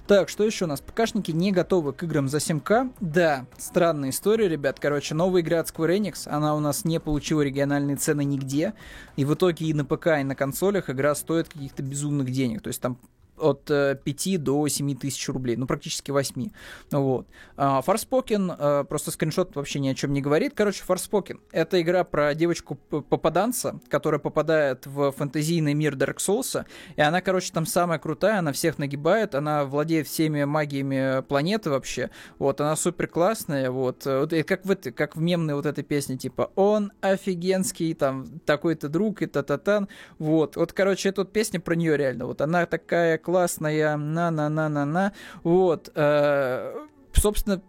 Speaker 1: так, что еще у нас? ПКшники не готовы к играм за 7К. Да, странная история, ребят. Короче, новая игра от Square Enix, она у нас не получила региональные цены нигде. И в итоге и на ПК, и на консолях игра стоит каких-то безумных денег. То есть там от 5 э, до 7 тысяч рублей, ну, практически 8. Вот. Forspoken, а, просто скриншот вообще ни о чем не говорит. Короче, Forspoken — это игра про девочку-попаданца, которая попадает в фэнтезийный мир Dark Souls, и она, короче, там самая крутая, она всех нагибает, она владеет всеми магиями планеты вообще, вот, она супер классная, вот, вот и как в, это, как в мемной вот этой песне, типа, он офигенский, там, такой-то друг и та-та-тан, вот, вот, короче, эта вот песня про нее реально, вот, она такая классная, на-на-на-на-на. Вот, э, собственно,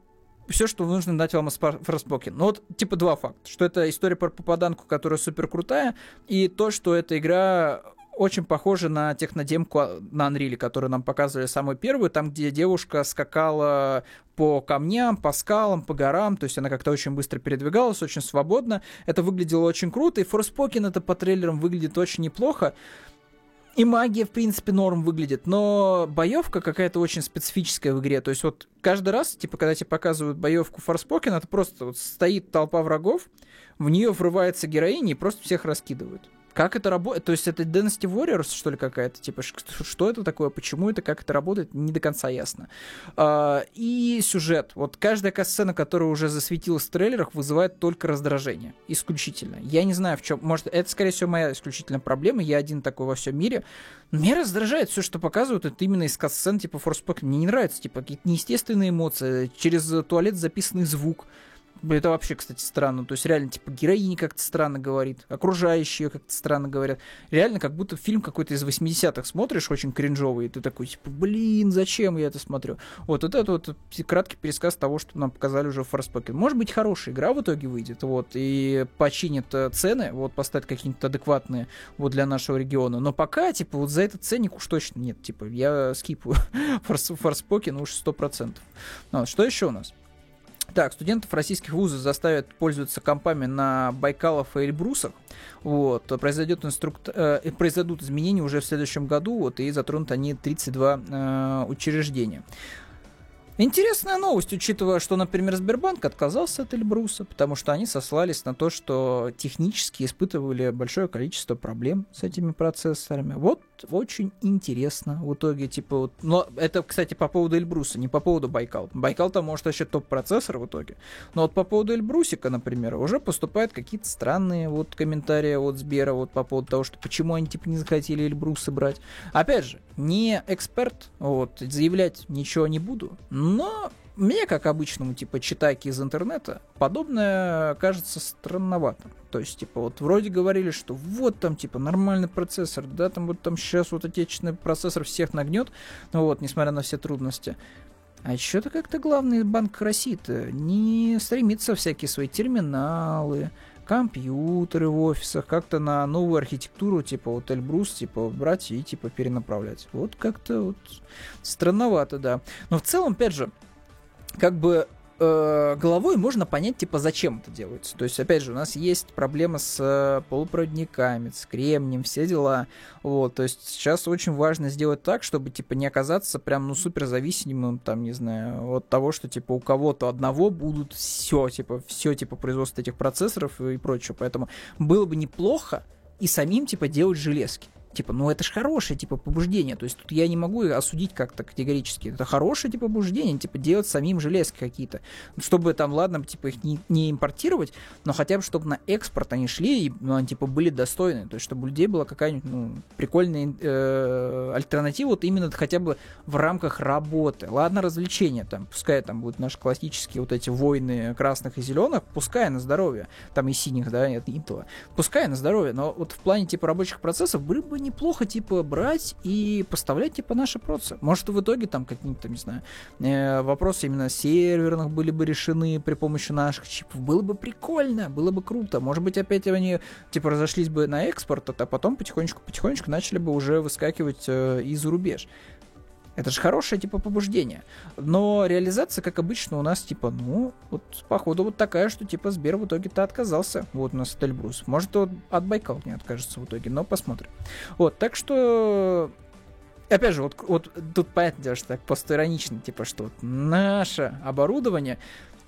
Speaker 1: все, что нужно дать вам из Форспокен. Ну вот, типа, два факта. Что это история про попаданку, которая супер крутая, и то, что эта игра очень похожа на технодемку на Unreal, которую нам показывали самую первую, там, где девушка скакала по камням, по скалам, по горам, то есть она как-то очень быстро передвигалась, очень свободно. Это выглядело очень круто, и Форспокен это по трейлерам выглядит очень неплохо. И магия, в принципе, норм выглядит, но боевка какая-то очень специфическая в игре. То есть вот каждый раз, типа, когда тебе показывают боевку Форспокен, это просто вот стоит толпа врагов, в нее врывается героиня и просто всех раскидывают. Как это работает? То есть это Dynasty Warriors, что ли, какая-то? Типа, что это такое? Почему это? Как это работает? Не до конца ясно. А, и сюжет. Вот каждая сцена, которая уже засветилась в трейлерах, вызывает только раздражение. Исключительно. Я не знаю, в чем. Может, это, скорее всего, моя исключительная проблема. Я один такой во всем мире. Но меня раздражает все, что показывают, это именно из сцен типа Forspoken. Мне не нравится, типа, какие-то неестественные эмоции. Через туалет записанный звук это вообще, кстати, странно. То есть реально, типа, героиня как-то странно говорит, окружающие как-то странно говорят. Реально, как будто фильм какой-то из 80-х смотришь, очень кринжовый, и ты такой, типа, блин, зачем я это смотрю? Вот, вот это вот краткий пересказ того, что нам показали уже в Forspoken. Может быть, хорошая игра в итоге выйдет, вот, и починит э, цены, вот, поставит какие-нибудь адекватные, вот, для нашего региона. Но пока, типа, вот за этот ценник уж точно нет, типа, я скипаю *laughs* Forspoken уж 100%. Ну, что еще у нас? Так, студентов российских вузов заставят пользоваться компами на Байкалов и Эльбрусах. Вот, произойдет инструк... э, произойдут изменения уже в следующем году, вот, и затронут они 32 э, учреждения. Интересная новость, учитывая, что, например, Сбербанк отказался от Эльбруса, потому что они сослались на то, что технически испытывали большое количество проблем с этими процессорами. Вот очень интересно в итоге, типа, вот, но это, кстати, по поводу Эльбруса, не по поводу Байкал. Байкал там может вообще топ-процессор в итоге. Но вот по поводу Эльбрусика, например, уже поступают какие-то странные вот комментарии от Сбера вот по поводу того, что почему они типа не захотели Эльбрусы брать. Опять же, не эксперт, вот, заявлять ничего не буду, мне, как обычному, типа, читайке из интернета, подобное кажется странноватым. То есть, типа, вот вроде говорили, что вот там, типа, нормальный процессор, да, там вот там сейчас вот отечественный процессор всех нагнет, ну вот, несмотря на все трудности. А что-то как-то главный банк России-то не стремится всякие свои терминалы, компьютеры в офисах, как-то на новую архитектуру, типа вот Эльбрус, типа брать и типа перенаправлять. Вот как-то вот странновато, да. Но в целом, опять же, как бы э, головой можно понять, типа, зачем это делается. То есть, опять же, у нас есть проблема с э, полупроводниками, с кремнием, все дела. Вот, то есть сейчас очень важно сделать так, чтобы, типа, не оказаться прям, ну, супер зависимым, там, не знаю, от того, что, типа, у кого-то одного будут все, типа, все, типа, производство этих процессоров и прочее. Поэтому было бы неплохо и самим, типа, делать железки. Типа, ну это же хорошее, типа, побуждение. То есть тут я не могу осудить как-то категорически. Это хорошее, типа, побуждение, типа, делать самим железки какие-то. Чтобы там, ладно, типа, их не, не импортировать, но хотя бы, чтобы на экспорт они шли и, ну, они, типа, были достойны. То есть, чтобы у людей была какая-нибудь, ну, прикольная э, альтернатива, вот именно хотя бы в рамках работы. Ладно, развлечения там, пускай там будут наши классические вот эти войны красных и зеленых, пускай на здоровье, там и синих, да, нет, интова, пускай на здоровье, но вот в плане, типа, рабочих процессов были бы неплохо, типа, брать и поставлять, типа, наши процессы. Может, в итоге там какие-то, не знаю, э, вопросы именно серверных были бы решены при помощи наших чипов. Было бы прикольно, было бы круто. Может быть, опять они, типа, разошлись бы на экспорт, а потом потихонечку-потихонечку начали бы уже выскакивать э, из рубеж. Это же хорошее, типа, побуждение. Но реализация, как обычно, у нас, типа, ну, вот, походу, вот такая, что, типа, Сбер в итоге-то отказался. Вот у нас Эльбрус. Может, вот от Байкал не откажется в итоге, но посмотрим. Вот, так что... Опять же, вот, вот тут понятно что так постиронично, типа, что вот наше оборудование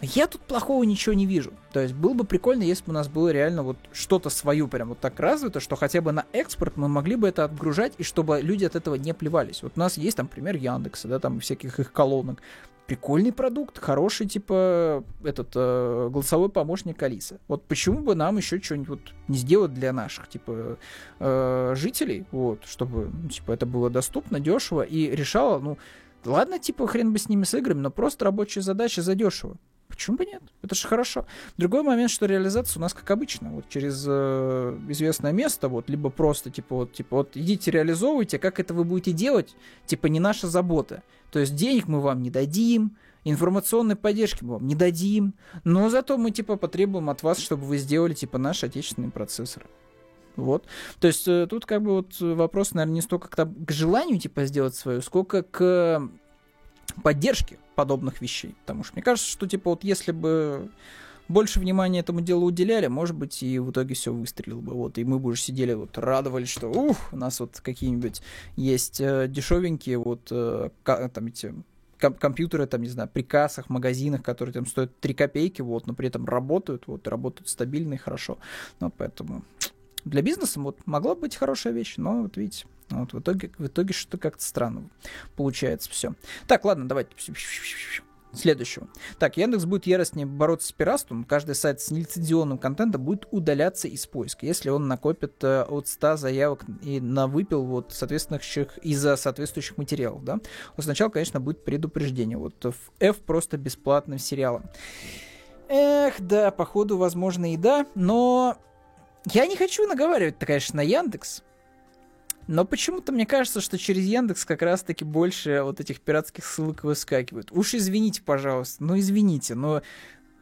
Speaker 1: я тут плохого ничего не вижу. То есть было бы прикольно, если бы у нас было реально вот что-то свое прям вот так развито, что хотя бы на экспорт мы могли бы это отгружать, и чтобы люди от этого не плевались. Вот у нас есть там пример Яндекса, да, там всяких их колонок. Прикольный продукт, хороший, типа, этот, э, голосовой помощник Алиса. Вот почему бы нам еще что-нибудь вот не сделать для наших, типа, э, жителей, вот, чтобы, ну, типа, это было доступно, дешево и решало, ну, ладно, типа, хрен бы с ними с играми, но просто рабочие задачи задешево. Почему бы нет? Это же хорошо. Другой момент, что реализация у нас как обычно, вот через э, известное место, вот, либо просто, типа, вот, типа, вот, идите реализовывайте, как это вы будете делать, типа, не наша забота. То есть денег мы вам не дадим, информационной поддержки мы вам не дадим, но зато мы, типа, потребуем от вас, чтобы вы сделали, типа, наши отечественные процессоры. Вот. То есть э, тут как бы вот вопрос, наверное, не столько к, к желанию, типа, сделать свою, сколько к поддержки подобных вещей. Потому что мне кажется, что типа вот если бы больше внимания этому делу уделяли, может быть, и в итоге все выстрелило бы. Вот, и мы бы уже сидели, вот, радовались, что ух, у нас вот какие-нибудь есть э, дешевенькие вот э, там эти компьютеры, там, не знаю, при кассах, магазинах, которые там стоят 3 копейки, вот, но при этом работают, вот, работают стабильно и хорошо. Ну, поэтому для бизнеса вот могла быть хорошая вещь, но вот видите, вот в итоге, в итоге что-то как-то странно получается все. Так, ладно, давайте следующего. Так, Яндекс будет яростнее бороться с пиратством. Каждый сайт с нелицензионным контентом будет удаляться из поиска, если он накопит э, от 100 заявок и на выпил вот соответствующих из-за соответствующих материалов, да. Вот сначала, конечно, будет предупреждение. Вот F просто бесплатным сериалом. Эх, да, походу, возможно, и да, но я не хочу наговаривать, конечно, на Яндекс, но почему-то мне кажется, что через Яндекс как раз-таки больше вот этих пиратских ссылок выскакивают. Уж извините, пожалуйста, ну извините, но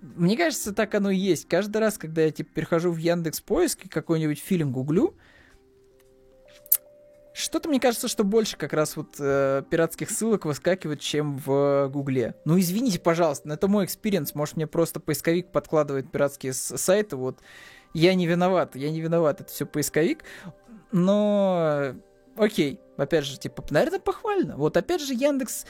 Speaker 1: мне кажется, так оно и есть. Каждый раз, когда я типа перехожу в Яндекс поиск и какой-нибудь фильм гуглю, что-то мне кажется, что больше как раз вот э, пиратских ссылок выскакивает, чем в Гугле. Ну извините, пожалуйста, это мой experience. Может, мне просто поисковик подкладывает пиратские сайты. Вот я не виноват, я не виноват, это все поисковик но окей, опять же, типа, наверное, похвально. Вот опять же, Яндекс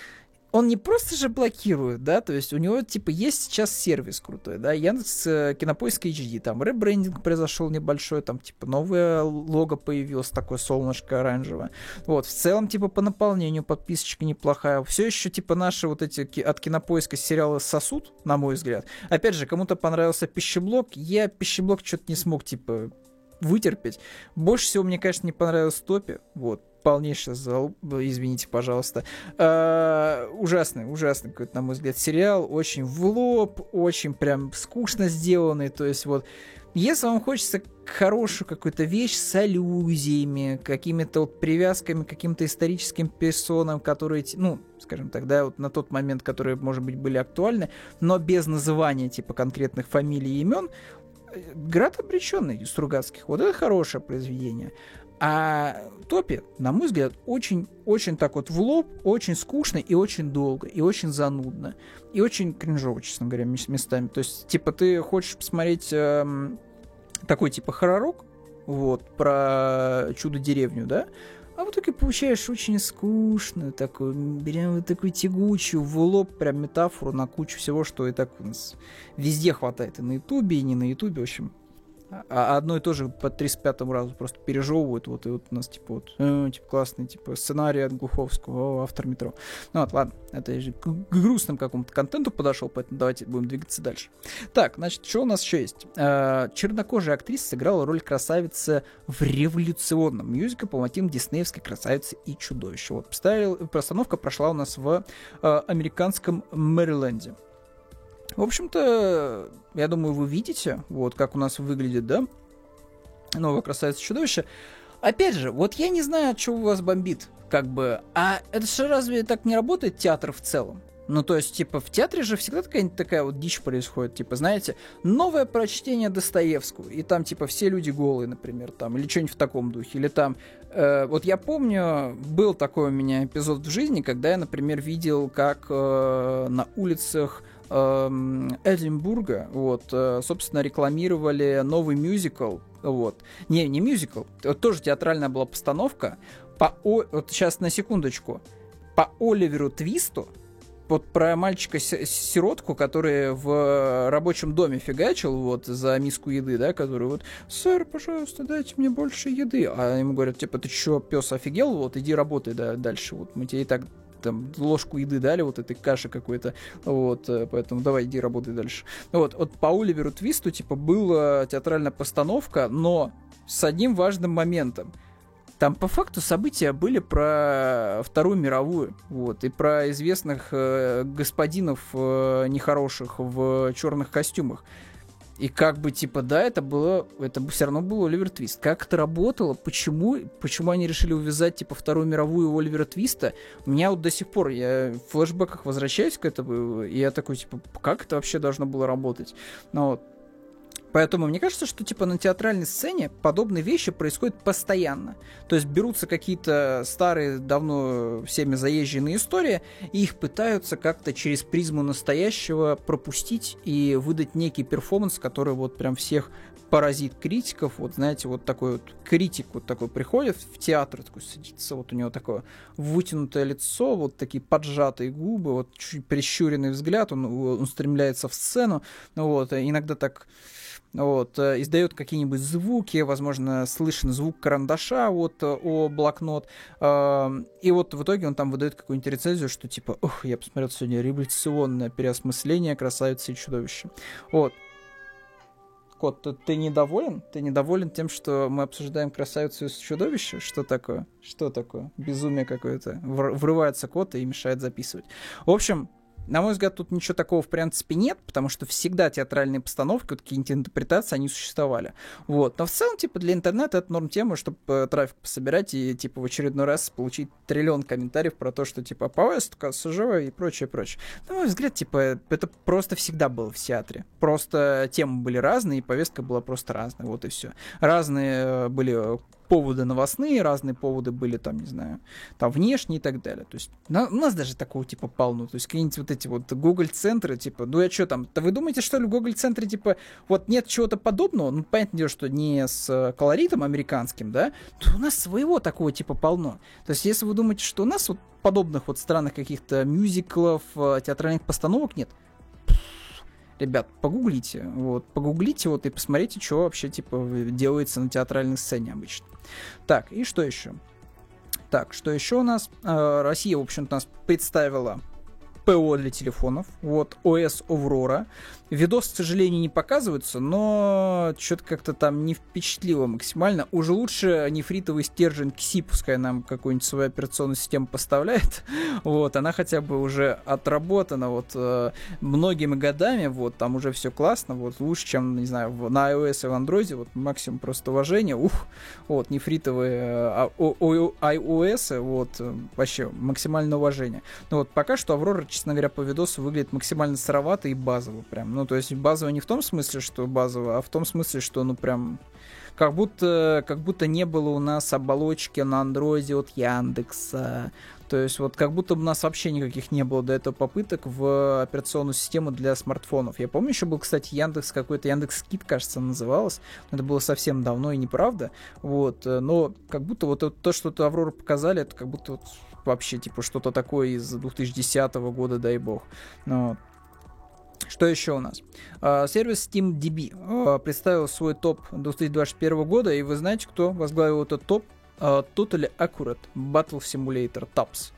Speaker 1: он не просто же блокирует, да, то есть у него, типа, есть сейчас сервис крутой, да, Яндекс э, Кинопоиск HD, там ребрендинг произошел небольшой, там, типа, новое лого появилось, такое солнышко оранжевое. Вот, в целом, типа, по наполнению подписочка неплохая. Все еще, типа, наши вот эти от Кинопоиска сериалы сосуд, на мой взгляд. Опять же, кому-то понравился пищеблок, я пищеблок что-то не смог, типа, вытерпеть. Больше всего мне, конечно, не понравилось Топи. Вот, полнейший зал, извините, пожалуйста. А, ужасный, ужасный какой-то, на мой взгляд, сериал. Очень в лоб, очень прям скучно сделанный. То есть вот, если вам хочется хорошую какую-то вещь с аллюзиями, какими-то вот привязками каким-то историческим персонам, которые, ну, скажем так, да, вот на тот момент, которые, может быть, были актуальны, но без называния, типа, конкретных фамилий и имен, Град обреченный Стругацких. Вот это хорошее произведение. А Топи, на мой взгляд, очень-очень так вот в лоб, очень скучно и очень долго, и очень занудно, и очень кринжово, честно говоря, местами. То есть, типа, ты хочешь посмотреть эм, такой, типа, хоророк, вот, про чудо-деревню, да, а в итоге получаешь очень скучную такую, берем вот такую тягучую, в лоб прям метафору на кучу всего, что и так у нас везде хватает. И на ютубе, и не на ютубе, в общем, а одно и то же по 35 разу просто пережевывают, вот, и вот у нас, типа, вот, э, типа, классный, типа, сценарий от Глуховского, о, автор метро. Ну вот, ладно, это же к грустному какому-то контенту подошел, поэтому давайте будем двигаться дальше. Так, значит, что у нас еще есть? Э, чернокожая актриса сыграла роль красавицы в революционном мюзикле по мотивам диснеевской красавицы и чудовища. Вот, поставил, постановка прошла у нас в э, американском Мэриленде. В общем-то, я думаю, вы видите, вот как у нас выглядит, да, новая красавица-чудовище. Опять же, вот я не знаю, что у вас бомбит, как бы, а это же разве так не работает театр в целом? Ну, то есть, типа, в театре же всегда какая-нибудь такая вот дичь происходит. Типа, знаете, новое прочтение Достоевского, и там, типа, все люди голые, например, там, или что-нибудь в таком духе. Или там, э, вот я помню, был такой у меня эпизод в жизни, когда я, например, видел, как э, на улицах Эдинбурга, вот, э, собственно, рекламировали новый мюзикл, вот. Не, не мюзикл, тоже театральная была постановка по, о, вот сейчас на секундочку, по Оливеру Твисту, вот про мальчика-сиротку, который в рабочем доме фигачил вот за миску еды, да, который вот, сэр, пожалуйста, дайте мне больше еды. А ему говорят, типа, ты чё, пес офигел, вот иди работай да, дальше, вот мы тебе и так там ложку еды дали, вот этой каши какой-то, вот, э, поэтому давай иди работай дальше. Вот, вот по Оливеру Твисту, типа, была театральная постановка, но с одним важным моментом. Там по факту события были про Вторую мировую, вот, и про известных э, господинов э, нехороших в черных костюмах. И как бы, типа, да, это было, это все равно был Оливер Твист. Как это работало, почему, почему они решили увязать, типа, Вторую мировую Оливера Твиста, у меня вот до сих пор, я в флешбеках возвращаюсь к этому, и я такой, типа, как это вообще должно было работать? Ну вот, Поэтому мне кажется, что типа на театральной сцене подобные вещи происходят постоянно. То есть берутся какие-то старые, давно всеми заезженные истории, и их пытаются как-то через призму настоящего пропустить и выдать некий перформанс, который вот прям всех поразит критиков. Вот знаете, вот такой вот критик вот такой приходит в театр, такой садится, вот у него такое вытянутое лицо, вот такие поджатые губы, вот чуть прищуренный взгляд, он, он стремляется в сцену, вот, иногда так вот, э, издает какие-нибудь звуки, возможно, слышен звук карандаша вот э, о блокнот, и вот в итоге он там выдает какую-нибудь рецензию, что типа, ох, я посмотрел сегодня революционное переосмысление красавицы и чудовища. Вот, Кот, ты недоволен? Ты недоволен тем, что мы обсуждаем красавицу и чудовище? Что такое? Что такое? Безумие какое-то. Врывается кот и мешает записывать. В общем, на мой взгляд, тут ничего такого в принципе нет, потому что всегда театральные постановки, вот какие-нибудь интерпретации, они существовали. Вот. Но в целом, типа, для интернета это норм тема, чтобы э, трафик пособирать и, типа, в очередной раз получить триллион комментариев про то, что, типа, повестка, СЖВ и прочее, прочее. На мой взгляд, типа, это просто всегда было в театре. Просто темы были разные, и повестка была просто разная, вот и все. Разные э, были поводы новостные, разные поводы были там, не знаю, там внешние и так далее. То есть на, у нас даже такого типа полно. То есть какие-нибудь вот эти вот Google-центры, типа, ну я что там, да вы думаете, что ли в Google-центре, типа, вот нет чего-то подобного? Ну, понятное дело, что не с э, колоритом американским, да, то у нас своего такого типа полно. То есть если вы думаете, что у нас вот подобных вот странных каких-то мюзиклов, э, театральных постановок нет, ребят, погуглите, вот, погуглите вот и посмотрите, что вообще, типа, делается на театральной сцене обычно. Так, и что еще? Так, что еще у нас? Э, Россия, в общем-то, нас представила ПО для телефонов. Вот, OS Aurora. Видос, к сожалению, не показывается, но что-то как-то там не впечатлило максимально. Уже лучше нефритовый стержень KSI, пускай нам какую-нибудь свою операционную систему поставляет. *laughs* Вот, она хотя бы уже отработана вот э, многими годами, вот, там уже все классно, вот, лучше, чем, не знаю, в, на iOS и в Android, вот, максимум просто уважения, ух, вот, нефритовые э, iOS, вот, вообще максимальное уважение. Ну вот, пока что Аврора, честно говоря, по видосу выглядит максимально сыровато и базово прям, ну, то есть базово не в том смысле, что базово, а в том смысле, что, ну, прям как будто, как будто не было у нас оболочки на андроиде от Яндекса. То есть вот как будто у нас вообще никаких не было до этого попыток в операционную систему для смартфонов. Я помню, еще был, кстати, Яндекс какой-то, Яндекс Кит, кажется, называлось. Это было совсем давно и неправда. Вот, но как будто вот то, что то Аврора показали, это как будто вот вообще типа что-то такое из 2010 года, дай бог. Но что еще у нас? Uh, сервис SteamDB uh, представил свой топ 2021 года, и вы знаете, кто возглавил этот топ? Uh, Totally Accurate Battle Simulator Tops.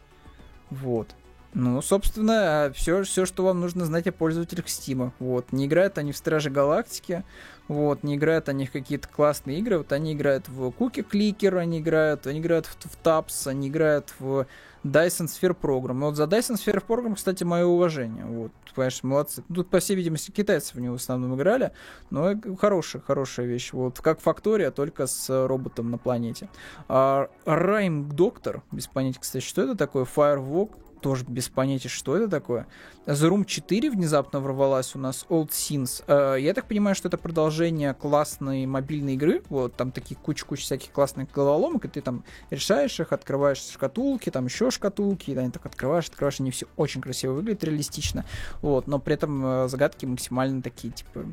Speaker 1: Вот. Ну, собственно, все, все, что вам нужно знать о пользователях Steam. Вот. Не играют они в Стражи Галактики, вот, не играют они в какие-то классные игры, вот они играют в Cookie Clicker, они играют, они играют в, в Taps, они играют в Dyson Sphere Program. Вот за Dyson Sphere Program, кстати, мое уважение. Вот, понимаешь, молодцы. Тут, по всей видимости, китайцы в него в основном играли, но хорошая, хорошая вещь. Вот, как Фактория, только с роботом на планете. А, Rhyme Doctor, без понятия, кстати, что это такое, Firewalk, тоже без понятия, что это такое. The Room 4 внезапно ворвалась у нас, Old Sins. Uh, я так понимаю, что это продолжение классной мобильной игры. Вот, там такие куча-куча всяких классных головоломок, и ты там решаешь их, открываешь шкатулки, там еще шкатулки, и они так открываешь, открываешь, они все очень красиво выглядят, реалистично. Вот, но при этом uh, загадки максимально такие, типа,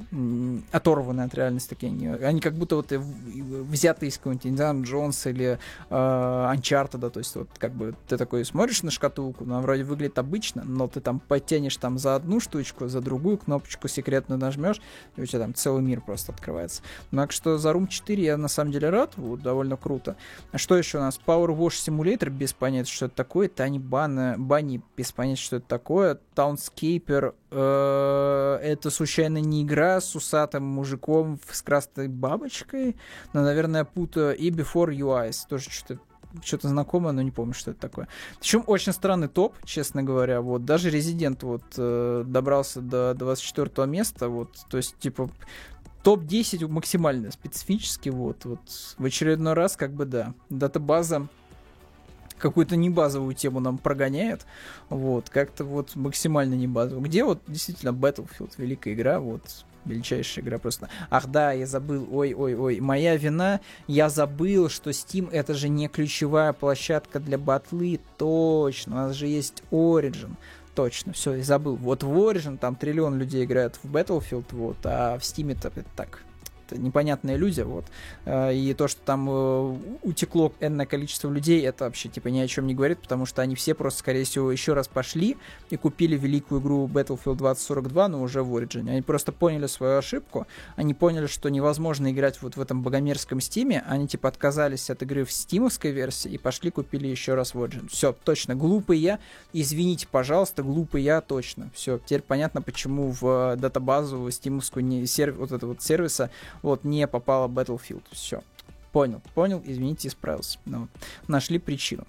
Speaker 1: оторванные от реальности такие. Они, они как будто вот взяты из какого-нибудь Индиана Джонса или Uncharted, да, то есть вот как бы ты такой смотришь на шкатулку, она вроде выглядит обычно, но ты там потянешь там за одну штучку, за другую кнопочку секретную нажмешь, и у тебя там целый мир просто открывается. Так что за Room 4 я на самом деле рад, вот, довольно круто. А что еще у нас? Power Wash Simulator, без понятия, что это такое. Тани Бана, Бани, без понятия, что это такое. Townscaper, э, это случайно не игра с усатым мужиком с красной бабочкой, но, наверное, путаю. И Before You Eyes, тоже что-то что-то знакомое, но не помню, что это такое. Причем очень странный топ, честно говоря. Вот даже Резидент вот э, добрался до 24 места, вот, то есть типа топ-10 максимально специфически, вот, вот в очередной раз как бы да, датабаза какую-то не базовую тему нам прогоняет, вот, как-то вот максимально не базовую. Где вот действительно Battlefield, великая игра, вот, величайшая игра просто. Ах да, я забыл, ой-ой-ой, моя вина, я забыл, что Steam это же не ключевая площадка для батлы, точно, у нас же есть Origin, точно, все, я забыл. Вот в Origin там триллион людей играют в Battlefield, вот, а в Steam это, так, непонятная иллюзия, вот. Э, и то, что там э, утекло энное количество людей, это вообще, типа, ни о чем не говорит, потому что они все просто, скорее всего, еще раз пошли и купили великую игру Battlefield 2042, но уже в Origin. Они просто поняли свою ошибку, они поняли, что невозможно играть вот в этом богомерзком стиме, они, типа, отказались от игры в стимовской версии и пошли купили еще раз в Origin. Все, точно, глупый я, извините, пожалуйста, глупый я, точно. Все, теперь понятно, почему в э, датабазу стимовскую не, серв, вот этого вот сервиса вот не попала Battlefield. Все. Понял, понял, извините, исправился. Ну, нашли причину.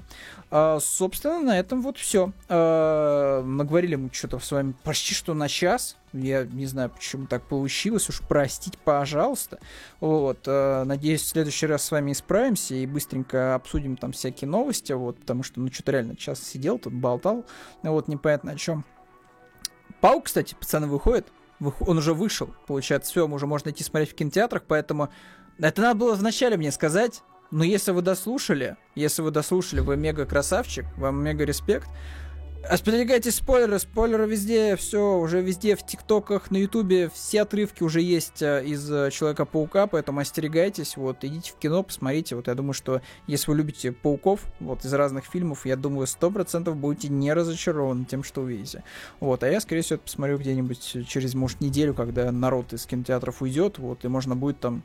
Speaker 1: А, собственно, на этом вот все. А, наговорили мы что-то с вами почти что на час. Я не знаю, почему так получилось. Уж простить, пожалуйста. Вот. А, надеюсь, в следующий раз с вами исправимся и быстренько обсудим там всякие новости. Вот, потому что, ну, что-то реально час сидел, тут болтал. Вот, непонятно о чем. Паук, кстати, пацаны, выходит. Он уже вышел. Получается, все, уже можно идти смотреть в кинотеатрах, поэтому это надо было вначале мне сказать, но если вы дослушали, если вы дослушали, вы мега красавчик, вам мега респект. Остерегайтесь спойлеры, спойлеры везде, все, уже везде, в ТикТоках, на Ютубе, все отрывки уже есть э, из э, Человека-паука, поэтому остерегайтесь, вот, идите в кино, посмотрите, вот, я думаю, что если вы любите пауков, вот, из разных фильмов, я думаю, сто процентов будете не разочарованы тем, что увидите. Вот, а я, скорее всего, это посмотрю где-нибудь через, может, неделю, когда народ из кинотеатров уйдет, вот, и можно будет там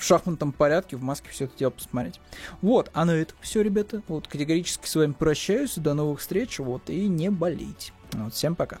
Speaker 1: в шахматном порядке в Маске все это дело посмотреть. Вот, а на этом все, ребята. Вот категорически с вами прощаюсь. До новых встреч. Вот, и не болейте. Вот, всем пока.